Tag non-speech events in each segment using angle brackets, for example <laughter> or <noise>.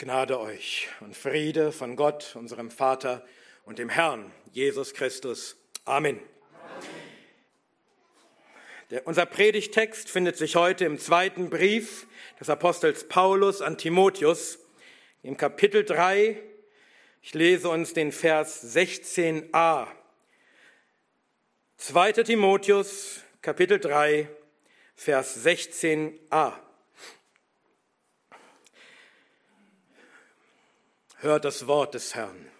Gnade euch und Friede von Gott, unserem Vater und dem Herrn Jesus Christus. Amen. Der, unser Predigtext findet sich heute im zweiten Brief des Apostels Paulus an Timotheus im Kapitel 3. Ich lese uns den Vers 16a. 2. Timotheus, Kapitel 3, Vers 16a. Hört das Wort des Herrn.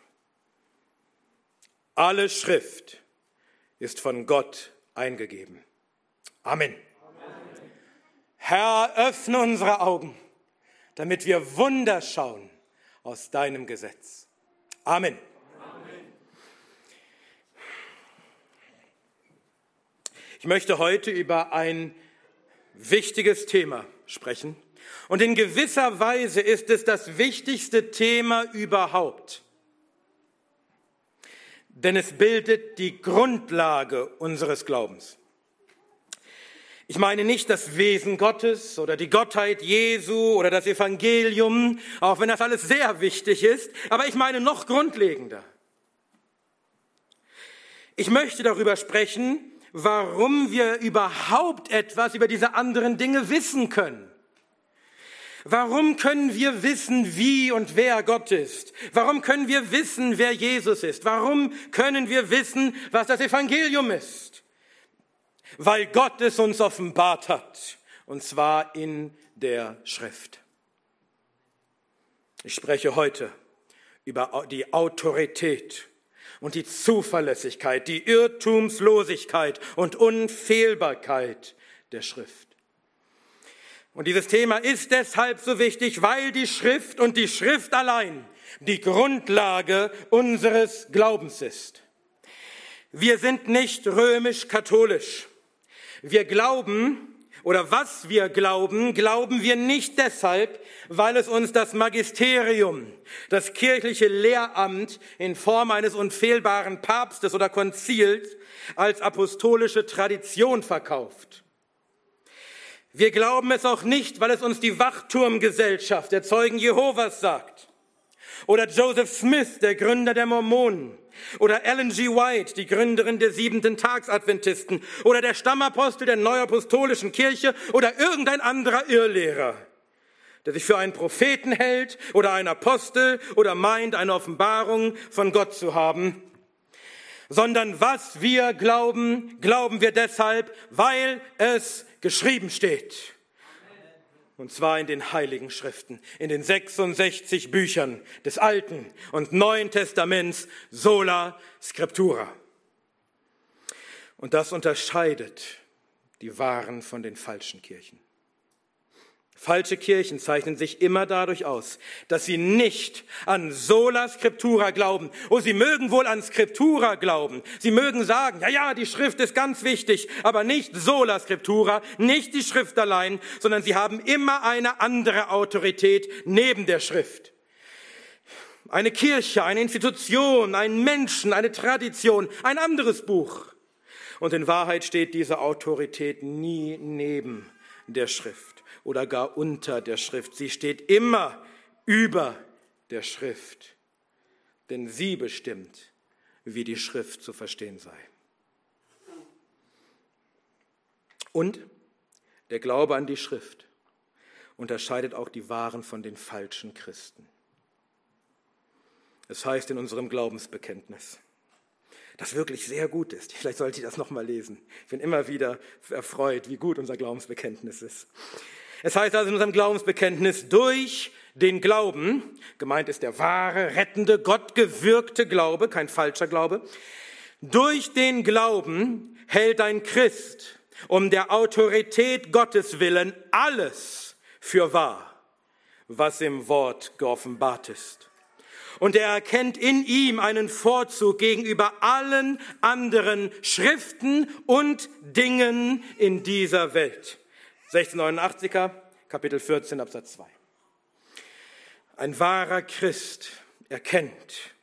Alle Schrift ist von Gott eingegeben. Amen. Herr, öffne unsere Augen, damit wir Wunder schauen aus deinem Gesetz. Amen. Amen. Ich möchte heute über ein wichtiges Thema sprechen und in gewisser Weise ist es das wichtigste Thema überhaupt. Denn es bildet die Grundlage unseres Glaubens. Ich meine nicht das Wesen Gottes oder die Gottheit Jesu oder das Evangelium, auch wenn das alles sehr wichtig ist, aber ich meine noch grundlegender. Ich möchte darüber sprechen, warum wir überhaupt etwas über diese anderen Dinge wissen können. Warum können wir wissen, wie und wer Gott ist? Warum können wir wissen, wer Jesus ist? Warum können wir wissen, was das Evangelium ist? Weil Gott es uns offenbart hat, und zwar in der Schrift. Ich spreche heute über die Autorität und die Zuverlässigkeit, die Irrtumslosigkeit und Unfehlbarkeit der Schrift. Und dieses Thema ist deshalb so wichtig, weil die Schrift und die Schrift allein die Grundlage unseres Glaubens ist. Wir sind nicht römisch-katholisch. Wir glauben, oder was wir glauben, glauben wir nicht deshalb, weil es uns das Magisterium, das kirchliche Lehramt in Form eines unfehlbaren Papstes oder Konzils als apostolische Tradition verkauft. Wir glauben es auch nicht, weil es uns die Wachturmgesellschaft der Zeugen Jehovas sagt. Oder Joseph Smith, der Gründer der Mormonen. Oder Ellen G. White, die Gründerin der siebenten Tagsadventisten. Oder der Stammapostel der Neuapostolischen Kirche. Oder irgendein anderer Irrlehrer, der sich für einen Propheten hält oder einen Apostel oder meint, eine Offenbarung von Gott zu haben sondern was wir glauben, glauben wir deshalb, weil es geschrieben steht. Und zwar in den heiligen Schriften, in den 66 Büchern des Alten und Neuen Testaments, sola scriptura. Und das unterscheidet die wahren von den falschen Kirchen. Falsche Kirchen zeichnen sich immer dadurch aus, dass sie nicht an sola scriptura glauben. Oh, sie mögen wohl an scriptura glauben. Sie mögen sagen, ja, ja, die Schrift ist ganz wichtig, aber nicht sola scriptura, nicht die Schrift allein, sondern sie haben immer eine andere Autorität neben der Schrift. Eine Kirche, eine Institution, einen Menschen, eine Tradition, ein anderes Buch. Und in Wahrheit steht diese Autorität nie neben der Schrift oder gar unter der Schrift. Sie steht immer über der Schrift, denn sie bestimmt, wie die Schrift zu verstehen sei. Und der Glaube an die Schrift unterscheidet auch die wahren von den falschen Christen. Es heißt in unserem Glaubensbekenntnis, das wirklich sehr gut ist. Vielleicht sollte ich das nochmal lesen. Ich bin immer wieder erfreut, wie gut unser Glaubensbekenntnis ist. Es heißt also in unserem Glaubensbekenntnis, durch den Glauben, gemeint ist der wahre, rettende, gottgewirkte Glaube, kein falscher Glaube, durch den Glauben hält ein Christ um der Autorität Gottes willen alles für wahr, was im Wort geoffenbart ist. Und er erkennt in ihm einen Vorzug gegenüber allen anderen Schriften und Dingen in dieser Welt. 1689er, Kapitel 14, Absatz 2. Ein wahrer Christ erkennt,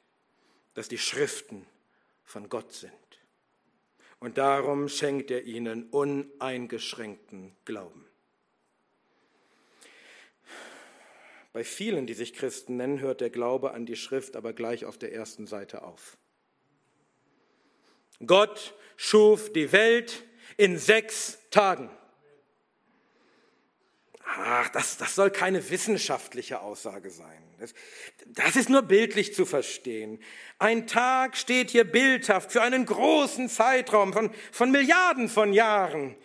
dass die Schriften von Gott sind. Und darum schenkt er ihnen uneingeschränkten Glauben. Bei vielen, die sich Christen nennen, hört der Glaube an die Schrift aber gleich auf der ersten Seite auf. Gott schuf die Welt in sechs Tagen. Ach, das, das soll keine wissenschaftliche Aussage sein. Das, das ist nur bildlich zu verstehen. Ein Tag steht hier bildhaft für einen großen Zeitraum von, von Milliarden von Jahren.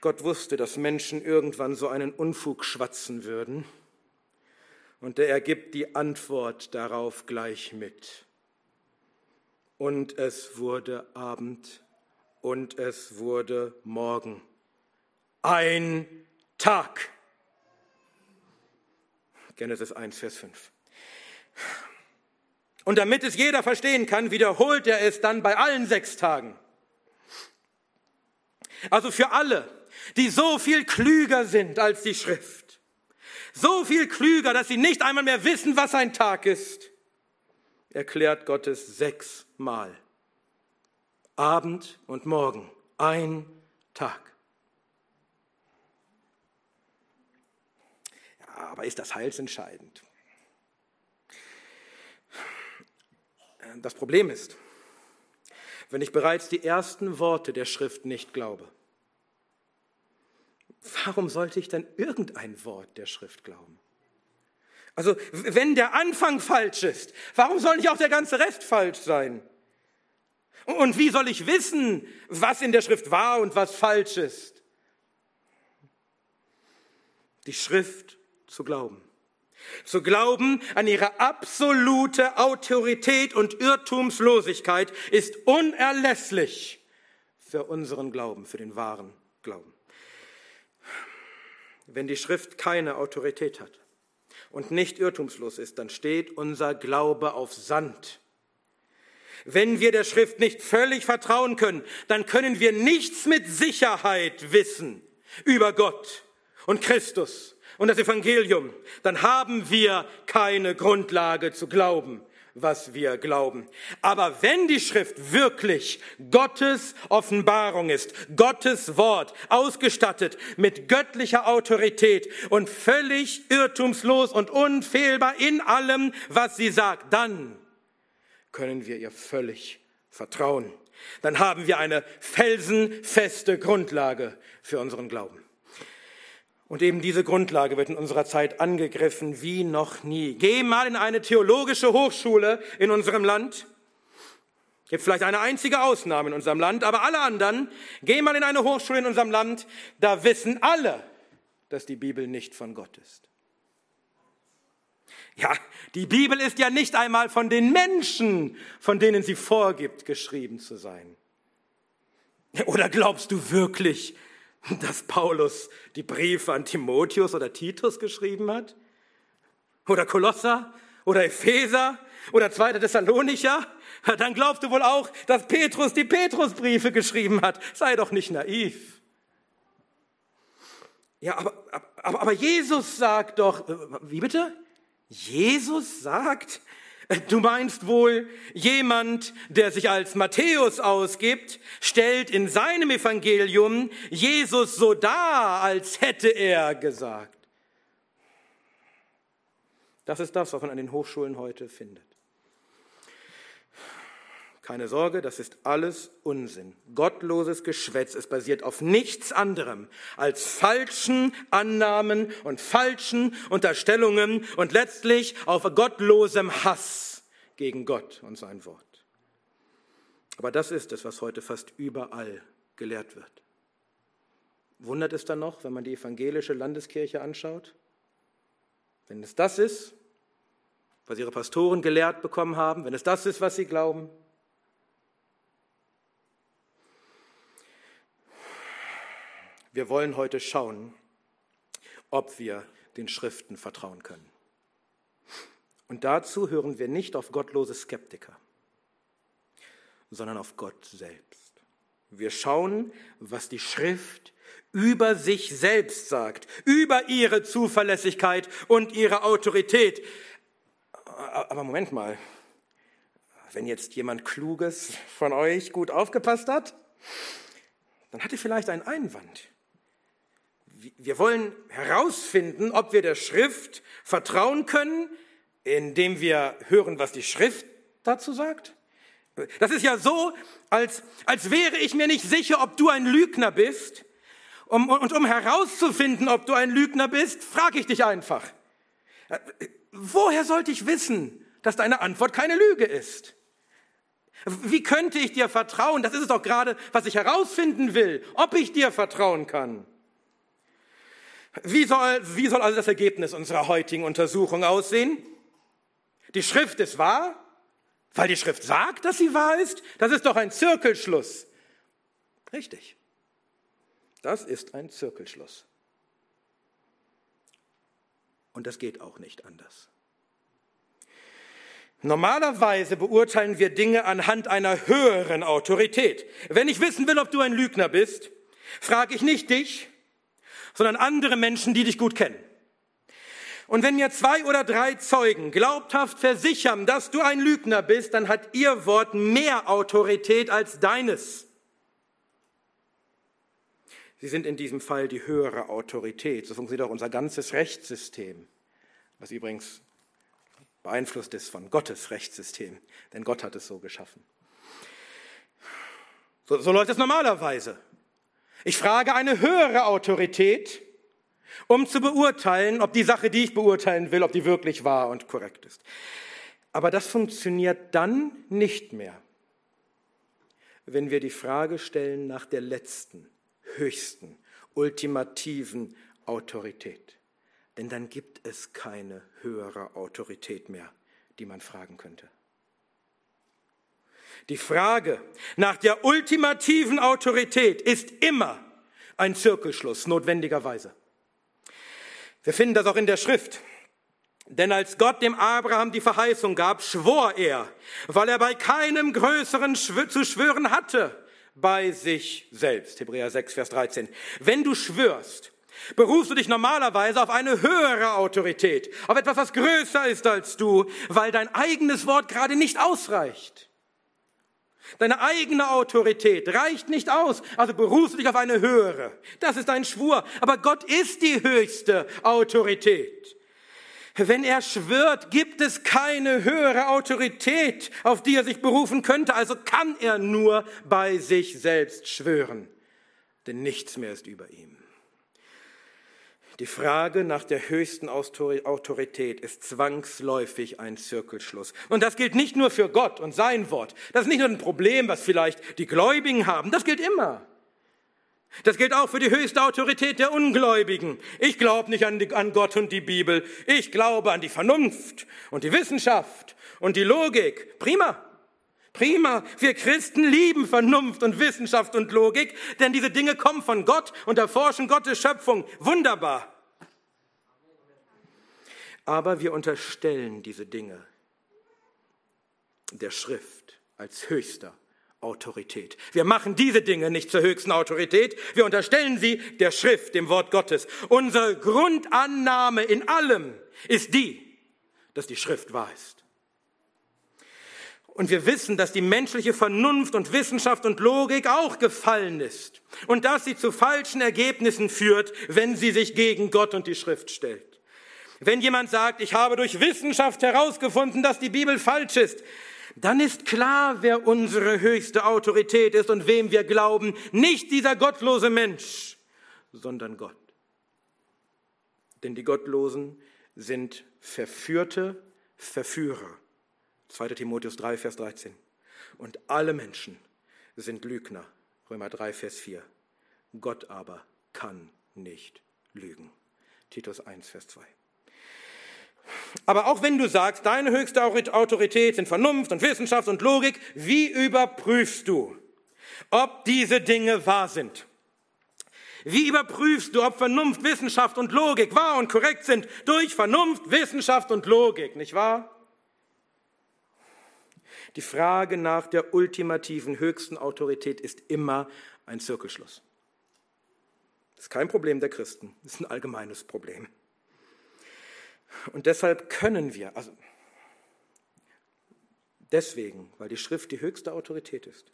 Gott wusste, dass Menschen irgendwann so einen Unfug schwatzen würden. Und er gibt die Antwort darauf gleich mit. Und es wurde Abend und es wurde Morgen. Ein Tag. Genesis 1, Vers 5. Und damit es jeder verstehen kann, wiederholt er es dann bei allen sechs Tagen. Also für alle, die so viel klüger sind als die Schrift, so viel klüger, dass sie nicht einmal mehr wissen, was ein Tag ist, erklärt Gott es sechsmal. Abend und Morgen, ein Tag. Aber ist das heilsentscheidend? Das Problem ist, wenn ich bereits die ersten Worte der Schrift nicht glaube, warum sollte ich dann irgendein Wort der Schrift glauben? Also wenn der Anfang falsch ist, warum soll nicht auch der ganze Rest falsch sein? Und wie soll ich wissen, was in der Schrift wahr und was falsch ist? Die Schrift zu glauben. Zu glauben an ihre absolute Autorität und Irrtumslosigkeit ist unerlässlich für unseren Glauben, für den wahren Glauben. Wenn die Schrift keine Autorität hat und nicht irrtumslos ist, dann steht unser Glaube auf Sand. Wenn wir der Schrift nicht völlig vertrauen können, dann können wir nichts mit Sicherheit wissen über Gott und Christus und das Evangelium, dann haben wir keine Grundlage zu glauben, was wir glauben. Aber wenn die Schrift wirklich Gottes Offenbarung ist, Gottes Wort, ausgestattet mit göttlicher Autorität und völlig irrtumslos und unfehlbar in allem, was sie sagt, dann können wir ihr völlig vertrauen. Dann haben wir eine felsenfeste Grundlage für unseren Glauben. Und eben diese Grundlage wird in unserer Zeit angegriffen wie noch nie. Geh mal in eine theologische Hochschule in unserem Land. Gibt vielleicht eine einzige Ausnahme in unserem Land, aber alle anderen, geh mal in eine Hochschule in unserem Land, da wissen alle, dass die Bibel nicht von Gott ist. Ja, die Bibel ist ja nicht einmal von den Menschen, von denen sie vorgibt, geschrieben zu sein. Oder glaubst du wirklich, <laughs> dass Paulus die Briefe an Timotheus oder Titus geschrieben hat? Oder Kolosser? Oder Epheser? Oder 2. Thessalonicher? Dann glaubst du wohl auch, dass Petrus die Petrusbriefe geschrieben hat. Sei doch nicht naiv. Ja, aber, aber, aber Jesus sagt doch, äh, wie bitte? Jesus sagt, Du meinst wohl, jemand, der sich als Matthäus ausgibt, stellt in seinem Evangelium Jesus so dar, als hätte er gesagt. Das ist das, was man an den Hochschulen heute findet. Keine Sorge, das ist alles Unsinn. Gottloses Geschwätz. Es basiert auf nichts anderem als falschen Annahmen und falschen Unterstellungen und letztlich auf gottlosem Hass gegen Gott und sein Wort. Aber das ist es, was heute fast überall gelehrt wird. Wundert es dann noch, wenn man die evangelische Landeskirche anschaut? Wenn es das ist, was ihre Pastoren gelehrt bekommen haben, wenn es das ist, was sie glauben, Wir wollen heute schauen, ob wir den Schriften vertrauen können. Und dazu hören wir nicht auf gottlose Skeptiker, sondern auf Gott selbst. Wir schauen, was die Schrift über sich selbst sagt, über ihre Zuverlässigkeit und ihre Autorität. Aber Moment mal, wenn jetzt jemand Kluges von euch gut aufgepasst hat, dann hat er vielleicht einen Einwand. Wir wollen herausfinden, ob wir der Schrift vertrauen können, indem wir hören, was die Schrift dazu sagt. Das ist ja so, als, als wäre ich mir nicht sicher, ob du ein Lügner bist. Um, und um herauszufinden, ob du ein Lügner bist, frage ich dich einfach. Woher sollte ich wissen, dass deine Antwort keine Lüge ist? Wie könnte ich dir vertrauen? Das ist es doch gerade, was ich herausfinden will, ob ich dir vertrauen kann. Wie soll, wie soll also das Ergebnis unserer heutigen Untersuchung aussehen? Die Schrift ist wahr, weil die Schrift sagt, dass sie wahr ist. Das ist doch ein Zirkelschluss. Richtig. Das ist ein Zirkelschluss. Und das geht auch nicht anders. Normalerweise beurteilen wir Dinge anhand einer höheren Autorität. Wenn ich wissen will, ob du ein Lügner bist, frage ich nicht dich, sondern andere Menschen, die dich gut kennen. Und wenn mir zwei oder drei Zeugen glaubhaft versichern, dass du ein Lügner bist, dann hat ihr Wort mehr Autorität als deines. Sie sind in diesem Fall die höhere Autorität. So funktioniert auch unser ganzes Rechtssystem, was übrigens beeinflusst ist von Gottes Rechtssystem, denn Gott hat es so geschaffen. So, so läuft es normalerweise. Ich frage eine höhere Autorität, um zu beurteilen, ob die Sache, die ich beurteilen will, ob die wirklich wahr und korrekt ist. Aber das funktioniert dann nicht mehr, wenn wir die Frage stellen nach der letzten, höchsten, ultimativen Autorität. Denn dann gibt es keine höhere Autorität mehr, die man fragen könnte. Die Frage nach der ultimativen Autorität ist immer ein Zirkelschluss, notwendigerweise. Wir finden das auch in der Schrift. Denn als Gott dem Abraham die Verheißung gab, schwor er, weil er bei keinem Größeren zu schwören hatte, bei sich selbst. Hebräer 6, Vers 13. Wenn du schwörst, berufst du dich normalerweise auf eine höhere Autorität, auf etwas, was größer ist als du, weil dein eigenes Wort gerade nicht ausreicht. Deine eigene Autorität reicht nicht aus, also berufst du dich auf eine höhere. Das ist ein Schwur. Aber Gott ist die höchste Autorität. Wenn er schwört, gibt es keine höhere Autorität, auf die er sich berufen könnte. Also kann er nur bei sich selbst schwören, denn nichts mehr ist über ihm. Die Frage nach der höchsten Autorität ist zwangsläufig ein Zirkelschluss. Und das gilt nicht nur für Gott und sein Wort. Das ist nicht nur ein Problem, was vielleicht die Gläubigen haben. Das gilt immer. Das gilt auch für die höchste Autorität der Ungläubigen. Ich glaube nicht an, die, an Gott und die Bibel. Ich glaube an die Vernunft und die Wissenschaft und die Logik. Prima. Prima. Wir Christen lieben Vernunft und Wissenschaft und Logik, denn diese Dinge kommen von Gott und erforschen Gottes Schöpfung. Wunderbar. Aber wir unterstellen diese Dinge der Schrift als höchster Autorität. Wir machen diese Dinge nicht zur höchsten Autorität, wir unterstellen sie der Schrift, dem Wort Gottes. Unsere Grundannahme in allem ist die, dass die Schrift wahr ist. Und wir wissen, dass die menschliche Vernunft und Wissenschaft und Logik auch gefallen ist und dass sie zu falschen Ergebnissen führt, wenn sie sich gegen Gott und die Schrift stellt. Wenn jemand sagt, ich habe durch Wissenschaft herausgefunden, dass die Bibel falsch ist, dann ist klar, wer unsere höchste Autorität ist und wem wir glauben. Nicht dieser gottlose Mensch, sondern Gott. Denn die Gottlosen sind verführte Verführer. 2. Timotheus 3, Vers 13. Und alle Menschen sind Lügner. Römer 3, Vers 4. Gott aber kann nicht lügen. Titus 1, Vers 2. Aber auch wenn du sagst, deine höchste Autorität sind Vernunft und Wissenschaft und Logik, wie überprüfst du, ob diese Dinge wahr sind? Wie überprüfst du, ob Vernunft, Wissenschaft und Logik wahr und korrekt sind? Durch Vernunft, Wissenschaft und Logik, nicht wahr? Die Frage nach der ultimativen, höchsten Autorität ist immer ein Zirkelschluss. Das ist kein Problem der Christen, das ist ein allgemeines Problem. Und deshalb können wir, also deswegen, weil die Schrift die höchste Autorität ist,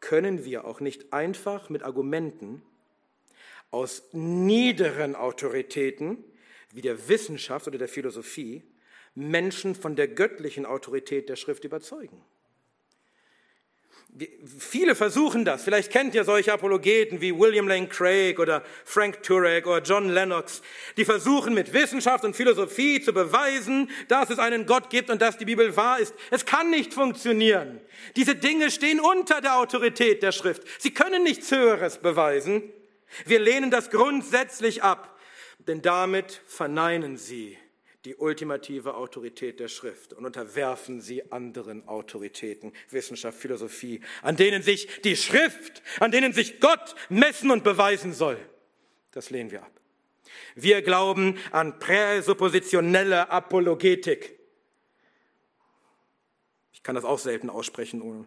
können wir auch nicht einfach mit Argumenten aus niederen Autoritäten wie der Wissenschaft oder der Philosophie Menschen von der göttlichen Autorität der Schrift überzeugen. Viele versuchen das. Vielleicht kennt ihr solche Apologeten wie William Lane Craig oder Frank Turek oder John Lennox. Die versuchen mit Wissenschaft und Philosophie zu beweisen, dass es einen Gott gibt und dass die Bibel wahr ist. Es kann nicht funktionieren. Diese Dinge stehen unter der Autorität der Schrift. Sie können nichts Höheres beweisen. Wir lehnen das grundsätzlich ab, denn damit verneinen sie die ultimative Autorität der Schrift und unterwerfen sie anderen Autoritäten, Wissenschaft, Philosophie, an denen sich die Schrift, an denen sich Gott messen und beweisen soll. Das lehnen wir ab. Wir glauben an präsuppositionelle Apologetik. Ich kann das auch selten aussprechen.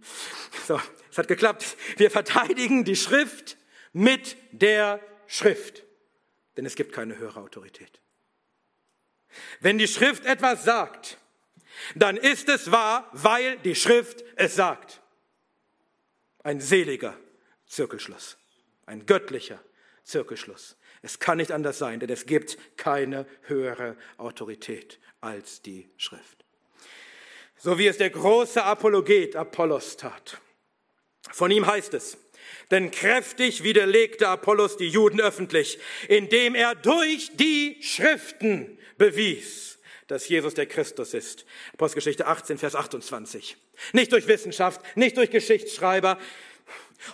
So, es hat geklappt. Wir verteidigen die Schrift mit der Schrift, denn es gibt keine höhere Autorität. Wenn die Schrift etwas sagt, dann ist es wahr, weil die Schrift es sagt. Ein seliger Zirkelschluss, ein göttlicher Zirkelschluss. Es kann nicht anders sein, denn es gibt keine höhere Autorität als die Schrift. So wie es der große Apologet Apollos tat. Von ihm heißt es, denn kräftig widerlegte Apollos die Juden öffentlich, indem er durch die Schriften bewies, dass Jesus der Christus ist. Apostelgeschichte 18, Vers 28. Nicht durch Wissenschaft, nicht durch Geschichtsschreiber.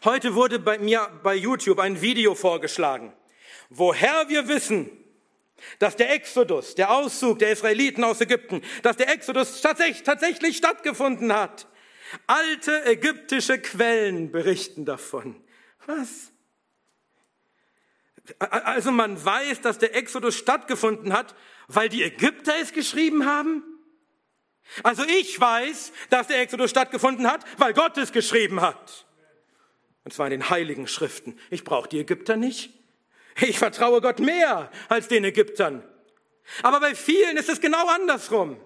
Heute wurde bei mir bei YouTube ein Video vorgeschlagen, woher wir wissen, dass der Exodus, der Auszug der Israeliten aus Ägypten, dass der Exodus tatsächlich, tatsächlich stattgefunden hat. Alte ägyptische Quellen berichten davon. Was? Also man weiß, dass der Exodus stattgefunden hat, weil die Ägypter es geschrieben haben? Also ich weiß, dass der Exodus stattgefunden hat, weil Gott es geschrieben hat. Und zwar in den heiligen Schriften. Ich brauche die Ägypter nicht. Ich vertraue Gott mehr als den Ägyptern. Aber bei vielen ist es genau andersrum.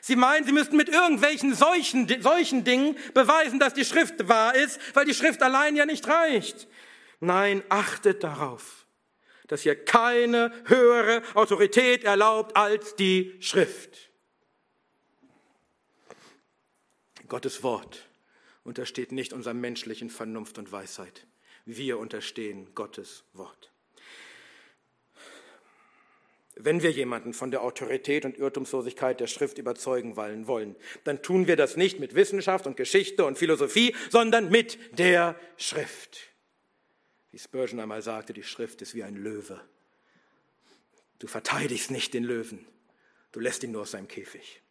Sie meinen, sie müssten mit irgendwelchen solchen, solchen Dingen beweisen, dass die Schrift wahr ist, weil die Schrift allein ja nicht reicht. Nein, achtet darauf, dass hier keine höhere Autorität erlaubt als die Schrift. Gottes Wort untersteht nicht unserer menschlichen Vernunft und Weisheit. Wir unterstehen Gottes Wort. Wenn wir jemanden von der Autorität und Irrtumslosigkeit der Schrift überzeugen wollen, dann tun wir das nicht mit Wissenschaft und Geschichte und Philosophie, sondern mit der Schrift. Wie Spurgeon einmal sagte, die Schrift ist wie ein Löwe. Du verteidigst nicht den Löwen, du lässt ihn nur aus seinem Käfig.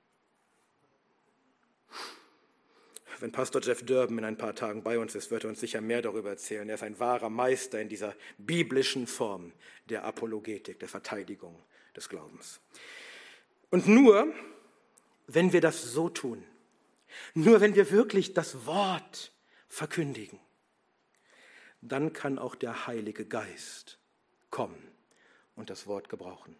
Wenn Pastor Jeff Durbin in ein paar Tagen bei uns ist, wird er uns sicher mehr darüber erzählen. Er ist ein wahrer Meister in dieser biblischen Form der Apologetik, der Verteidigung des Glaubens. Und nur, wenn wir das so tun, nur wenn wir wirklich das Wort verkündigen, dann kann auch der Heilige Geist kommen und das Wort gebrauchen.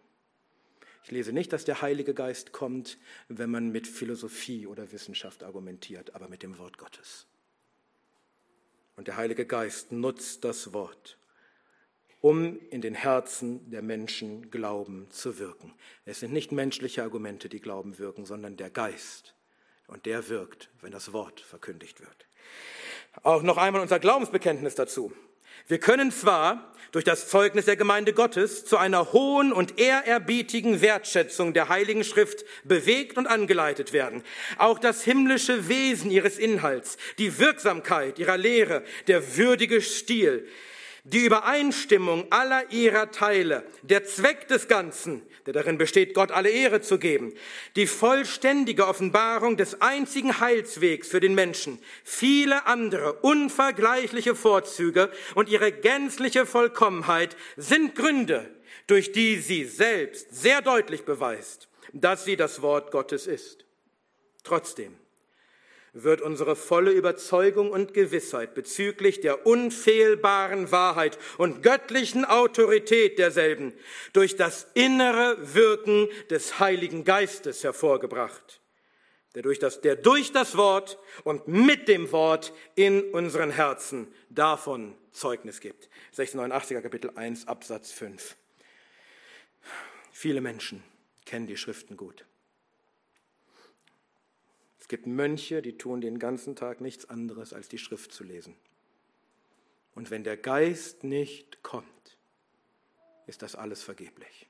Ich lese nicht, dass der Heilige Geist kommt, wenn man mit Philosophie oder Wissenschaft argumentiert, aber mit dem Wort Gottes. Und der Heilige Geist nutzt das Wort, um in den Herzen der Menschen Glauben zu wirken. Es sind nicht menschliche Argumente, die Glauben wirken, sondern der Geist. Und der wirkt, wenn das Wort verkündigt wird. Auch noch einmal unser Glaubensbekenntnis dazu. Wir können zwar durch das Zeugnis der Gemeinde Gottes zu einer hohen und ehrerbietigen Wertschätzung der Heiligen Schrift bewegt und angeleitet werden. Auch das himmlische Wesen ihres Inhalts, die Wirksamkeit ihrer Lehre, der würdige Stil, die Übereinstimmung aller ihrer Teile, der Zweck des Ganzen, der darin besteht, Gott alle Ehre zu geben, die vollständige Offenbarung des einzigen Heilswegs für den Menschen, viele andere unvergleichliche Vorzüge und ihre gänzliche Vollkommenheit sind Gründe, durch die sie selbst sehr deutlich beweist, dass sie das Wort Gottes ist. Trotzdem, wird unsere volle Überzeugung und Gewissheit bezüglich der unfehlbaren Wahrheit und göttlichen Autorität derselben durch das innere Wirken des Heiligen Geistes hervorgebracht, der durch das, der durch das Wort und mit dem Wort in unseren Herzen davon Zeugnis gibt. 1689 Kapitel 1 Absatz 5. Viele Menschen kennen die Schriften gut. Gibt Mönche, die tun den ganzen Tag nichts anderes, als die Schrift zu lesen. Und wenn der Geist nicht kommt, ist das alles vergeblich.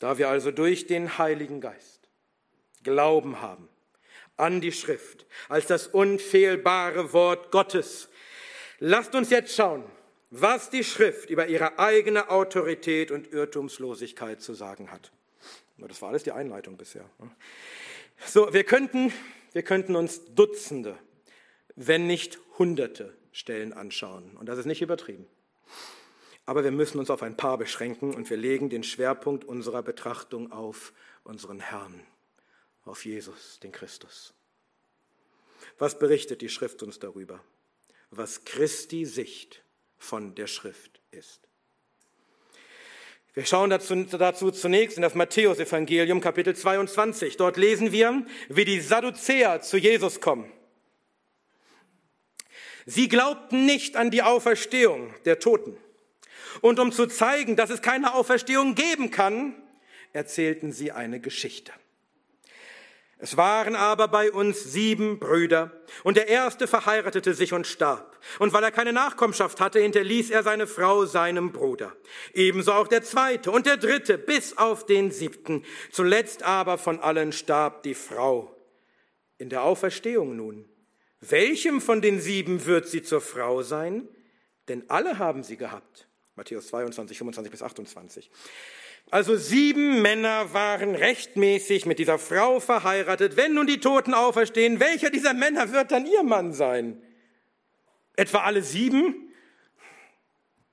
Da wir also durch den Heiligen Geist Glauben haben an die Schrift als das unfehlbare Wort Gottes, lasst uns jetzt schauen, was die Schrift über ihre eigene Autorität und Irrtumslosigkeit zu sagen hat. Das war alles die Einleitung bisher. So, wir könnten, wir könnten uns Dutzende, wenn nicht Hunderte Stellen anschauen. Und das ist nicht übertrieben. Aber wir müssen uns auf ein paar beschränken und wir legen den Schwerpunkt unserer Betrachtung auf unseren Herrn, auf Jesus, den Christus. Was berichtet die Schrift uns darüber? Was Christi Sicht von der Schrift ist. Wir schauen dazu, dazu zunächst in das Matthäusevangelium Kapitel 22. Dort lesen wir, wie die Sadduzäer zu Jesus kommen. Sie glaubten nicht an die Auferstehung der Toten. Und um zu zeigen, dass es keine Auferstehung geben kann, erzählten sie eine Geschichte. Es waren aber bei uns sieben Brüder, und der erste verheiratete sich und starb. Und weil er keine Nachkommenschaft hatte, hinterließ er seine Frau seinem Bruder. Ebenso auch der zweite und der dritte, bis auf den siebten. Zuletzt aber von allen starb die Frau. In der Auferstehung nun. Welchem von den sieben wird sie zur Frau sein? Denn alle haben sie gehabt. Matthäus 22, 25 bis 28. Also sieben Männer waren rechtmäßig mit dieser Frau verheiratet. Wenn nun die Toten auferstehen, welcher dieser Männer wird dann ihr Mann sein? Etwa alle sieben?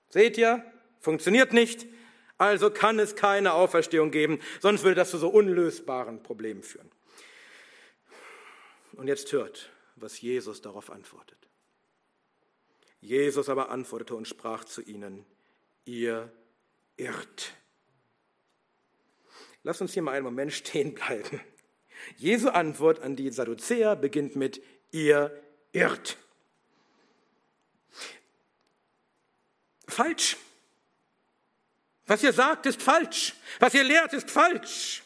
Seht ihr, funktioniert nicht. Also kann es keine Auferstehung geben, sonst würde das zu so unlösbaren Problemen führen. Und jetzt hört, was Jesus darauf antwortet. Jesus aber antwortete und sprach zu ihnen, ihr irrt. Lass uns hier mal einen Moment stehen bleiben. Jesu Antwort an die Sadduzäer beginnt mit, ihr irrt. Falsch. Was ihr sagt, ist falsch. Was ihr lehrt, ist falsch.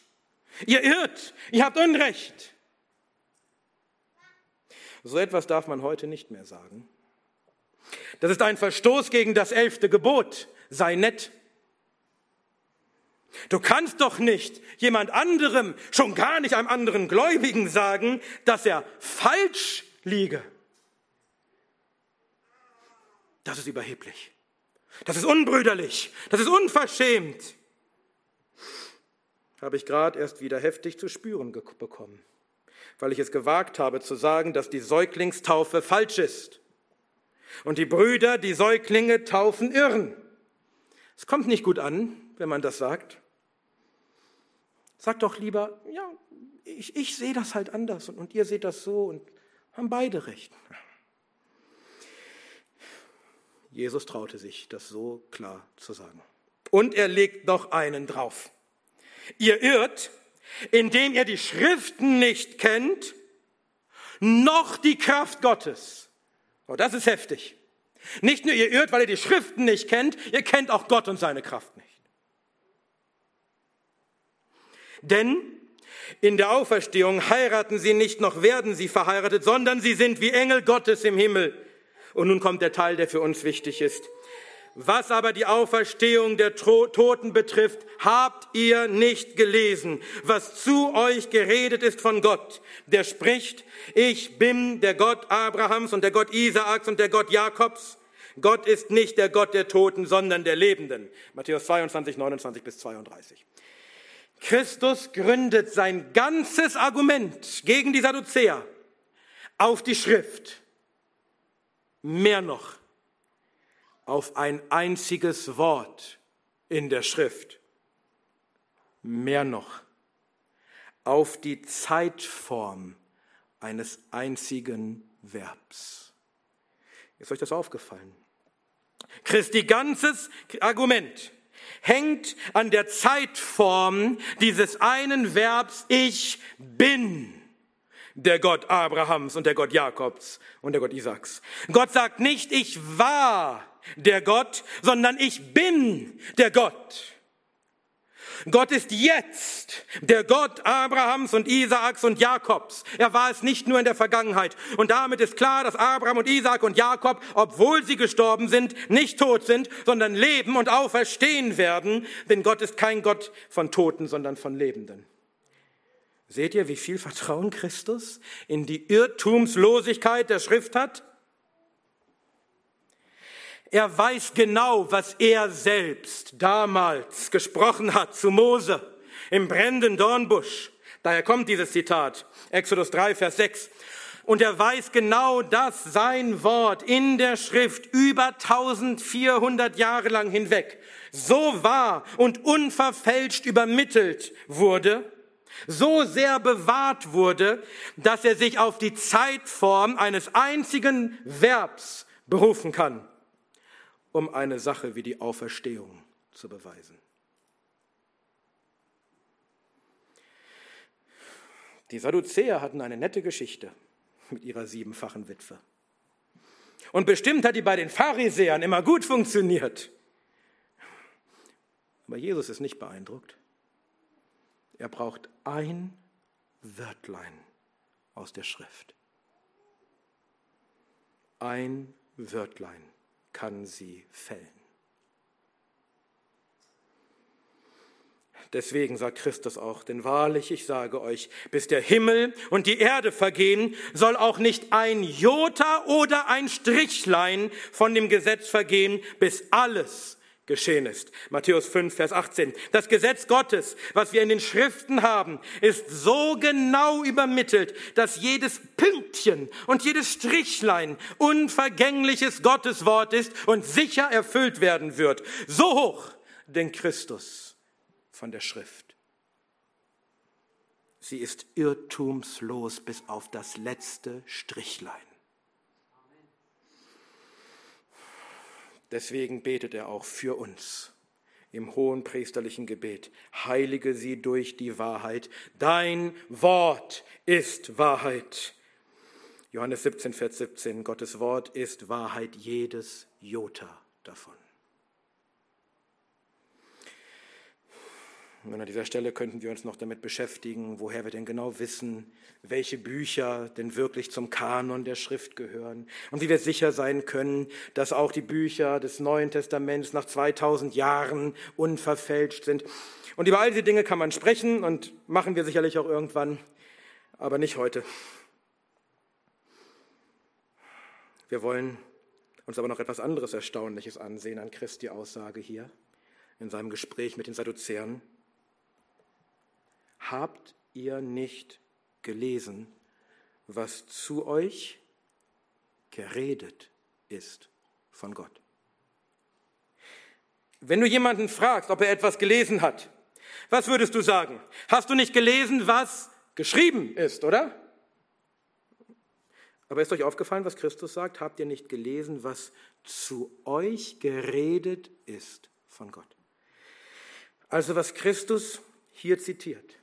Ihr irrt. Ihr habt Unrecht. So etwas darf man heute nicht mehr sagen. Das ist ein Verstoß gegen das elfte Gebot. Sei nett. Du kannst doch nicht jemand anderem, schon gar nicht einem anderen Gläubigen sagen, dass er falsch liege. Das ist überheblich. Das ist unbrüderlich. Das ist unverschämt. Habe ich gerade erst wieder heftig zu spüren bekommen, weil ich es gewagt habe zu sagen, dass die Säuglingstaufe falsch ist. Und die Brüder, die Säuglinge taufen irren. Es kommt nicht gut an, wenn man das sagt. Sag doch lieber, ja, ich, ich sehe das halt anders und, und ihr seht das so und haben beide recht. Jesus traute sich, das so klar zu sagen. Und er legt noch einen drauf. Ihr irrt, indem ihr die Schriften nicht kennt, noch die Kraft Gottes. Oh, das ist heftig. Nicht nur ihr irrt, weil ihr die Schriften nicht kennt, ihr kennt auch Gott und seine Kraft nicht. Denn in der Auferstehung heiraten sie nicht noch werden sie verheiratet, sondern sie sind wie Engel Gottes im Himmel. Und nun kommt der Teil, der für uns wichtig ist. Was aber die Auferstehung der Toten betrifft, habt ihr nicht gelesen, was zu euch geredet ist von Gott, der spricht, ich bin der Gott Abrahams und der Gott Isaaks und der Gott Jakobs. Gott ist nicht der Gott der Toten, sondern der Lebenden. Matthäus 22, 29 bis 32. Christus gründet sein ganzes Argument gegen die Sadduzäer auf die Schrift. Mehr noch, auf ein einziges Wort in der Schrift. Mehr noch, auf die Zeitform eines einzigen Verbs. Ist euch das aufgefallen? Christi ganzes Argument hängt an der Zeitform dieses einen Verbs ich bin. Der Gott Abrahams und der Gott Jakobs und der Gott Isaaks. Gott sagt nicht, ich war der Gott, sondern ich bin der Gott. Gott ist jetzt der Gott Abrahams und Isaaks und Jakobs. Er war es nicht nur in der Vergangenheit. Und damit ist klar, dass Abraham und Isaak und Jakob, obwohl sie gestorben sind, nicht tot sind, sondern leben und auferstehen werden. Denn Gott ist kein Gott von Toten, sondern von Lebenden. Seht ihr, wie viel Vertrauen Christus in die Irrtumslosigkeit der Schrift hat? Er weiß genau, was er selbst damals gesprochen hat zu Mose im brennenden Dornbusch. Daher kommt dieses Zitat, Exodus 3, Vers 6. Und er weiß genau, dass sein Wort in der Schrift über 1400 Jahre lang hinweg so wahr und unverfälscht übermittelt wurde, so sehr bewahrt wurde, dass er sich auf die Zeitform eines einzigen Verbs berufen kann um eine Sache wie die Auferstehung zu beweisen. Die Sadduzäer hatten eine nette Geschichte mit ihrer siebenfachen Witwe. Und bestimmt hat die bei den Pharisäern immer gut funktioniert. Aber Jesus ist nicht beeindruckt. Er braucht ein Wörtlein aus der Schrift. Ein Wörtlein kann sie fällen. Deswegen sagt Christus auch, denn wahrlich, ich sage euch, bis der Himmel und die Erde vergehen, soll auch nicht ein Jota oder ein Strichlein von dem Gesetz vergehen, bis alles geschehen ist. Matthäus 5, Vers 18. Das Gesetz Gottes, was wir in den Schriften haben, ist so genau übermittelt, dass jedes Pünktchen und jedes Strichlein unvergängliches Gotteswort ist und sicher erfüllt werden wird. So hoch denkt Christus von der Schrift. Sie ist irrtumslos bis auf das letzte Strichlein. Deswegen betet er auch für uns im hohen priesterlichen Gebet. Heilige sie durch die Wahrheit. Dein Wort ist Wahrheit. Johannes 17, Vers 17. Gottes Wort ist Wahrheit, jedes Jota davon. Und an dieser Stelle könnten wir uns noch damit beschäftigen, woher wir denn genau wissen, welche Bücher denn wirklich zum Kanon der Schrift gehören und wie wir sicher sein können, dass auch die Bücher des Neuen Testaments nach 2000 Jahren unverfälscht sind. Und über all diese Dinge kann man sprechen und machen wir sicherlich auch irgendwann, aber nicht heute. Wir wollen uns aber noch etwas anderes Erstaunliches ansehen an Christi Aussage hier in seinem Gespräch mit den Sadduzäern. Habt ihr nicht gelesen, was zu euch geredet ist von Gott? Wenn du jemanden fragst, ob er etwas gelesen hat, was würdest du sagen? Hast du nicht gelesen, was geschrieben ist, oder? Aber ist euch aufgefallen, was Christus sagt? Habt ihr nicht gelesen, was zu euch geredet ist von Gott? Also was Christus hier zitiert,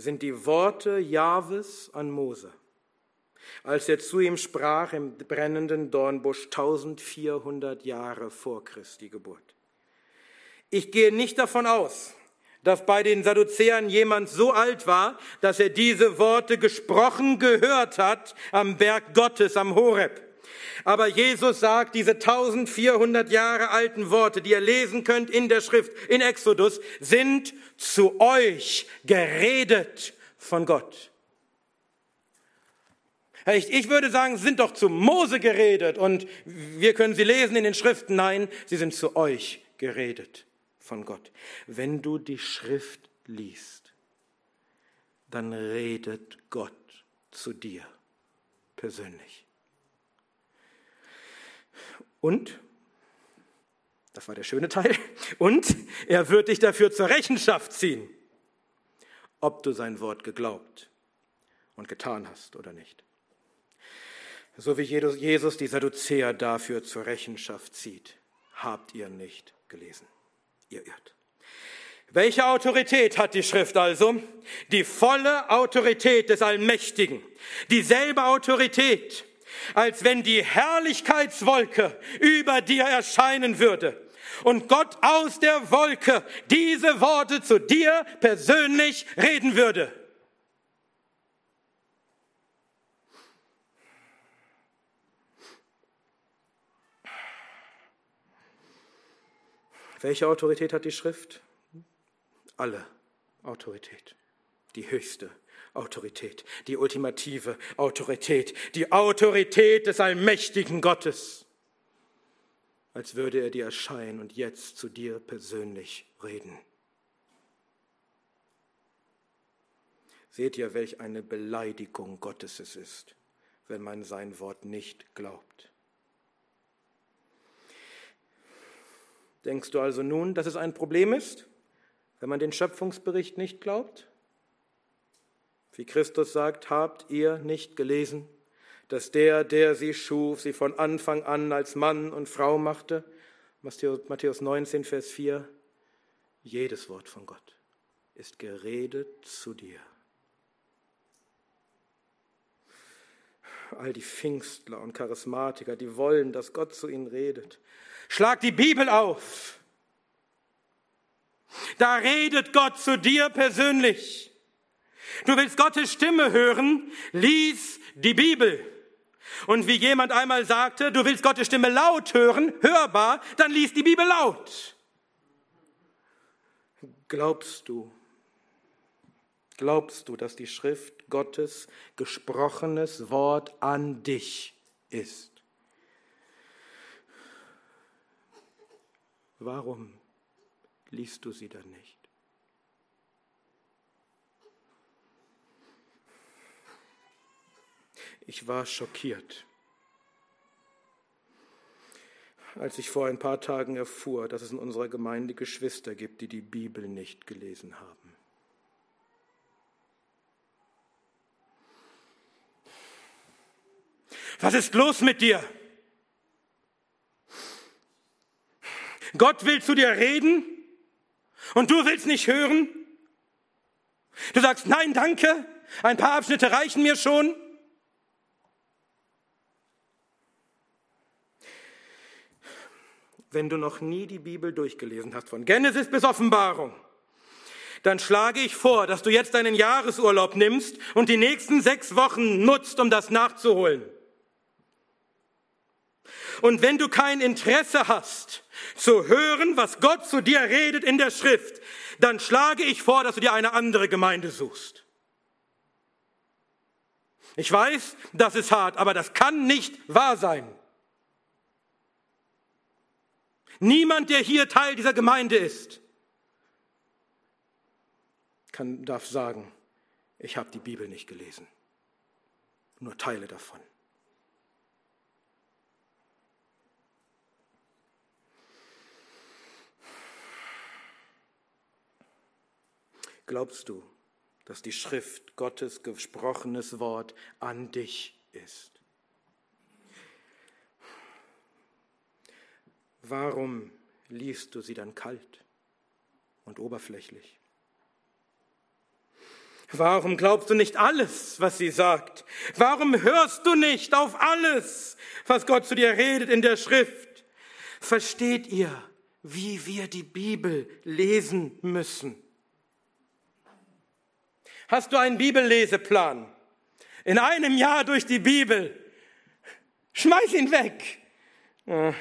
sind die Worte Jahwes an Mose, als er zu ihm sprach im brennenden Dornbusch 1400 Jahre vor Christi Geburt. Ich gehe nicht davon aus, dass bei den Sadduzäern jemand so alt war, dass er diese Worte gesprochen gehört hat am Berg Gottes, am Horeb. Aber Jesus sagt, diese 1400 Jahre alten Worte, die ihr lesen könnt in der Schrift, in Exodus, sind zu euch geredet von Gott. Ich würde sagen, sie sind doch zu Mose geredet und wir können sie lesen in den Schriften. Nein, sie sind zu euch geredet von Gott. Wenn du die Schrift liest, dann redet Gott zu dir persönlich. Und, das war der schöne Teil, und er wird dich dafür zur Rechenschaft ziehen, ob du sein Wort geglaubt und getan hast oder nicht. So wie Jesus die Sadduzäer dafür zur Rechenschaft zieht, habt ihr nicht gelesen. Ihr irrt. Welche Autorität hat die Schrift also? Die volle Autorität des Allmächtigen. Dieselbe Autorität, als wenn die Herrlichkeitswolke über dir erscheinen würde und Gott aus der Wolke diese Worte zu dir persönlich reden würde. Welche Autorität hat die Schrift? Alle Autorität, die höchste Autorität, die ultimative Autorität, die Autorität des allmächtigen Gottes, als würde er dir erscheinen und jetzt zu dir persönlich reden. Seht ihr, welch eine Beleidigung Gottes es ist, wenn man sein Wort nicht glaubt. Denkst du also nun, dass es ein Problem ist, wenn man den Schöpfungsbericht nicht glaubt? Wie Christus sagt, habt ihr nicht gelesen, dass der, der sie schuf, sie von Anfang an als Mann und Frau machte? Matthäus 19, Vers 4. Jedes Wort von Gott ist geredet zu dir. All die Pfingstler und Charismatiker, die wollen, dass Gott zu ihnen redet. Schlag die Bibel auf. Da redet Gott zu dir persönlich. Du willst Gottes Stimme hören, lies die Bibel. Und wie jemand einmal sagte, du willst Gottes Stimme laut hören, hörbar, dann lies die Bibel laut. Glaubst du, glaubst du, dass die Schrift Gottes gesprochenes Wort an dich ist? Warum liest du sie dann nicht? Ich war schockiert, als ich vor ein paar Tagen erfuhr, dass es in unserer Gemeinde Geschwister gibt, die die Bibel nicht gelesen haben. Was ist los mit dir? Gott will zu dir reden und du willst nicht hören. Du sagst, nein, danke, ein paar Abschnitte reichen mir schon. Wenn du noch nie die Bibel durchgelesen hast, von Genesis bis Offenbarung, dann schlage ich vor, dass du jetzt deinen Jahresurlaub nimmst und die nächsten sechs Wochen nutzt, um das nachzuholen. Und wenn du kein Interesse hast, zu hören, was Gott zu dir redet in der Schrift, dann schlage ich vor, dass du dir eine andere Gemeinde suchst. Ich weiß, das ist hart, aber das kann nicht wahr sein. Niemand, der hier Teil dieser Gemeinde ist, kann, darf sagen, ich habe die Bibel nicht gelesen, nur Teile davon. Glaubst du, dass die Schrift Gottes gesprochenes Wort an dich ist? Warum liest du sie dann kalt und oberflächlich? Warum glaubst du nicht alles, was sie sagt? Warum hörst du nicht auf alles, was Gott zu dir redet in der Schrift? Versteht ihr, wie wir die Bibel lesen müssen? Hast du einen Bibelleseplan? In einem Jahr durch die Bibel. Schmeiß ihn weg. Ja,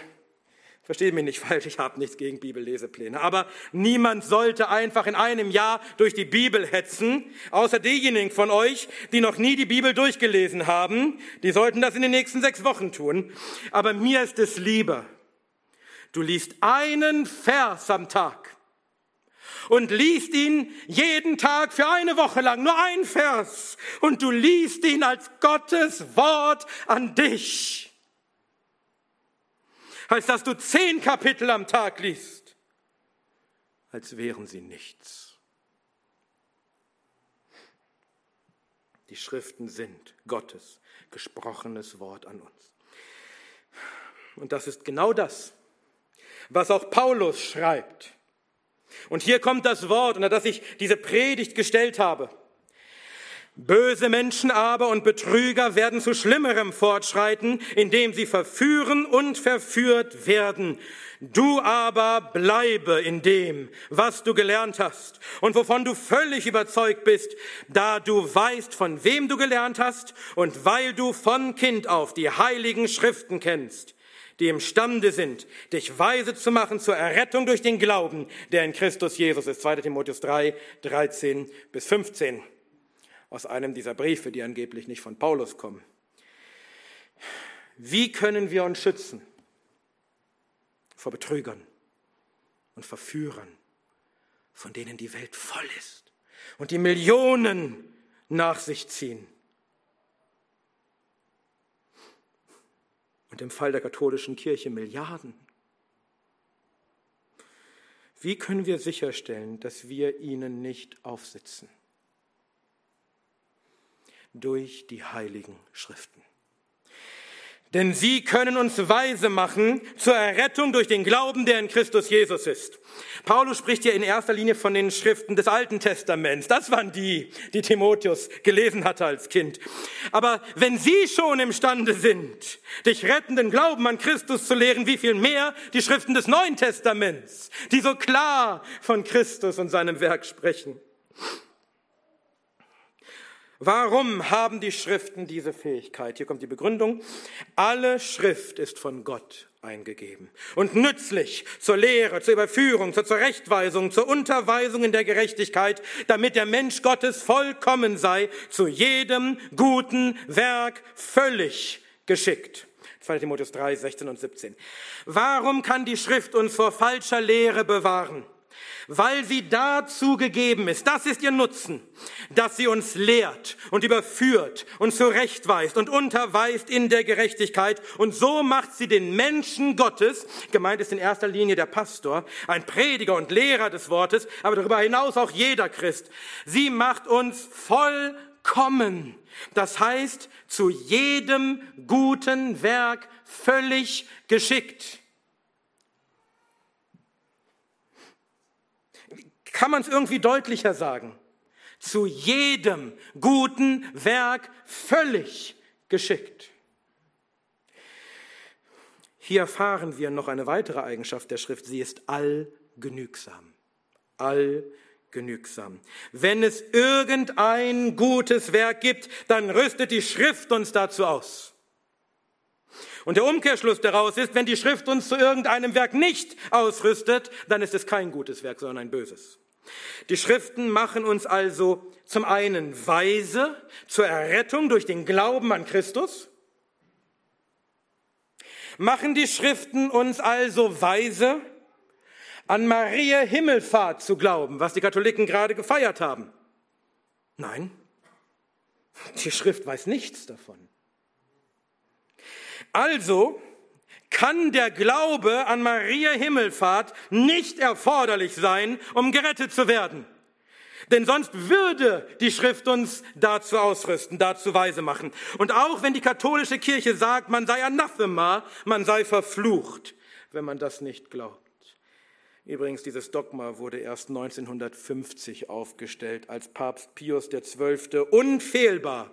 versteht mich nicht falsch, ich habe nichts gegen Bibellesepläne. Aber niemand sollte einfach in einem Jahr durch die Bibel hetzen, außer diejenigen von euch, die noch nie die Bibel durchgelesen haben. Die sollten das in den nächsten sechs Wochen tun. Aber mir ist es lieber, du liest einen Vers am Tag und liest ihn jeden Tag für eine Woche lang, nur ein Vers. Und du liest ihn als Gottes Wort an dich. Als dass du zehn Kapitel am Tag liest, als wären sie nichts. Die Schriften sind Gottes gesprochenes Wort an uns. Und das ist genau das, was auch Paulus schreibt Und hier kommt das Wort, unter das ich diese Predigt gestellt habe. Böse Menschen aber und Betrüger werden zu Schlimmerem fortschreiten, indem sie verführen und verführt werden. Du aber bleibe in dem, was du gelernt hast und wovon du völlig überzeugt bist, da du weißt, von wem du gelernt hast und weil du von Kind auf die heiligen Schriften kennst, die imstande sind, dich weise zu machen zur Errettung durch den Glauben, der in Christus Jesus ist. 2 Timotheus 3, 13 bis 15 aus einem dieser Briefe, die angeblich nicht von Paulus kommen. Wie können wir uns schützen vor Betrügern und Verführern, von denen die Welt voll ist und die Millionen nach sich ziehen? Und im Fall der katholischen Kirche Milliarden. Wie können wir sicherstellen, dass wir ihnen nicht aufsitzen? Durch die heiligen Schriften. Denn sie können uns weise machen zur Errettung durch den Glauben, der in Christus Jesus ist. Paulus spricht hier in erster Linie von den Schriften des Alten Testaments. Das waren die, die Timotheus gelesen hatte als Kind. Aber wenn sie schon imstande sind, dich rettenden Glauben an Christus zu lehren, wie viel mehr die Schriften des Neuen Testaments, die so klar von Christus und seinem Werk sprechen. Warum haben die Schriften diese Fähigkeit? Hier kommt die Begründung. Alle Schrift ist von Gott eingegeben und nützlich zur Lehre, zur Überführung, zur Zurechtweisung, zur Unterweisung in der Gerechtigkeit, damit der Mensch Gottes vollkommen sei, zu jedem guten Werk völlig geschickt. 2 Timotheus 3, 16 und 17. Warum kann die Schrift uns vor falscher Lehre bewahren? Weil sie dazu gegeben ist, das ist ihr Nutzen, dass sie uns lehrt und überführt und zurechtweist und unterweist in der Gerechtigkeit und so macht sie den Menschen Gottes, gemeint ist in erster Linie der Pastor, ein Prediger und Lehrer des Wortes, aber darüber hinaus auch jeder Christ. Sie macht uns vollkommen. Das heißt, zu jedem guten Werk völlig geschickt. Kann man es irgendwie deutlicher sagen? Zu jedem guten Werk völlig geschickt. Hier erfahren wir noch eine weitere Eigenschaft der Schrift. Sie ist allgenügsam. Allgenügsam. Wenn es irgendein gutes Werk gibt, dann rüstet die Schrift uns dazu aus. Und der Umkehrschluss daraus ist, wenn die Schrift uns zu irgendeinem Werk nicht ausrüstet, dann ist es kein gutes Werk, sondern ein böses. Die Schriften machen uns also zum einen weise zur Errettung durch den Glauben an Christus. Machen die Schriften uns also weise, an Maria Himmelfahrt zu glauben, was die Katholiken gerade gefeiert haben? Nein, die Schrift weiß nichts davon. Also kann der Glaube an Maria Himmelfahrt nicht erforderlich sein, um gerettet zu werden. Denn sonst würde die Schrift uns dazu ausrüsten, dazu weise machen. Und auch wenn die katholische Kirche sagt, man sei anathema, man sei verflucht, wenn man das nicht glaubt. Übrigens, dieses Dogma wurde erst 1950 aufgestellt, als Papst Pius XII. unfehlbar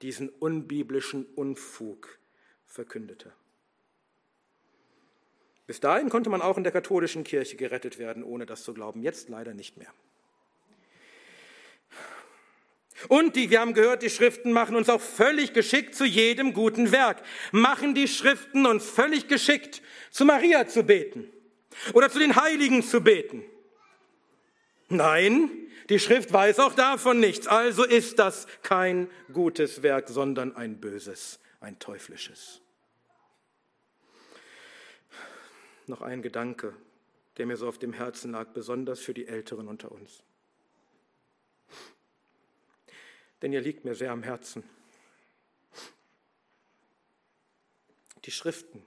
diesen unbiblischen Unfug verkündete. Bis dahin konnte man auch in der katholischen Kirche gerettet werden, ohne das zu glauben. Jetzt leider nicht mehr. Und die, wir haben gehört, die Schriften machen uns auch völlig geschickt zu jedem guten Werk. Machen die Schriften uns völlig geschickt, zu Maria zu beten oder zu den Heiligen zu beten. Nein, die Schrift weiß auch davon nichts. Also ist das kein gutes Werk, sondern ein böses, ein teuflisches. Noch ein Gedanke, der mir so auf dem Herzen lag, besonders für die Älteren unter uns. Denn ihr liegt mir sehr am Herzen. Die Schriften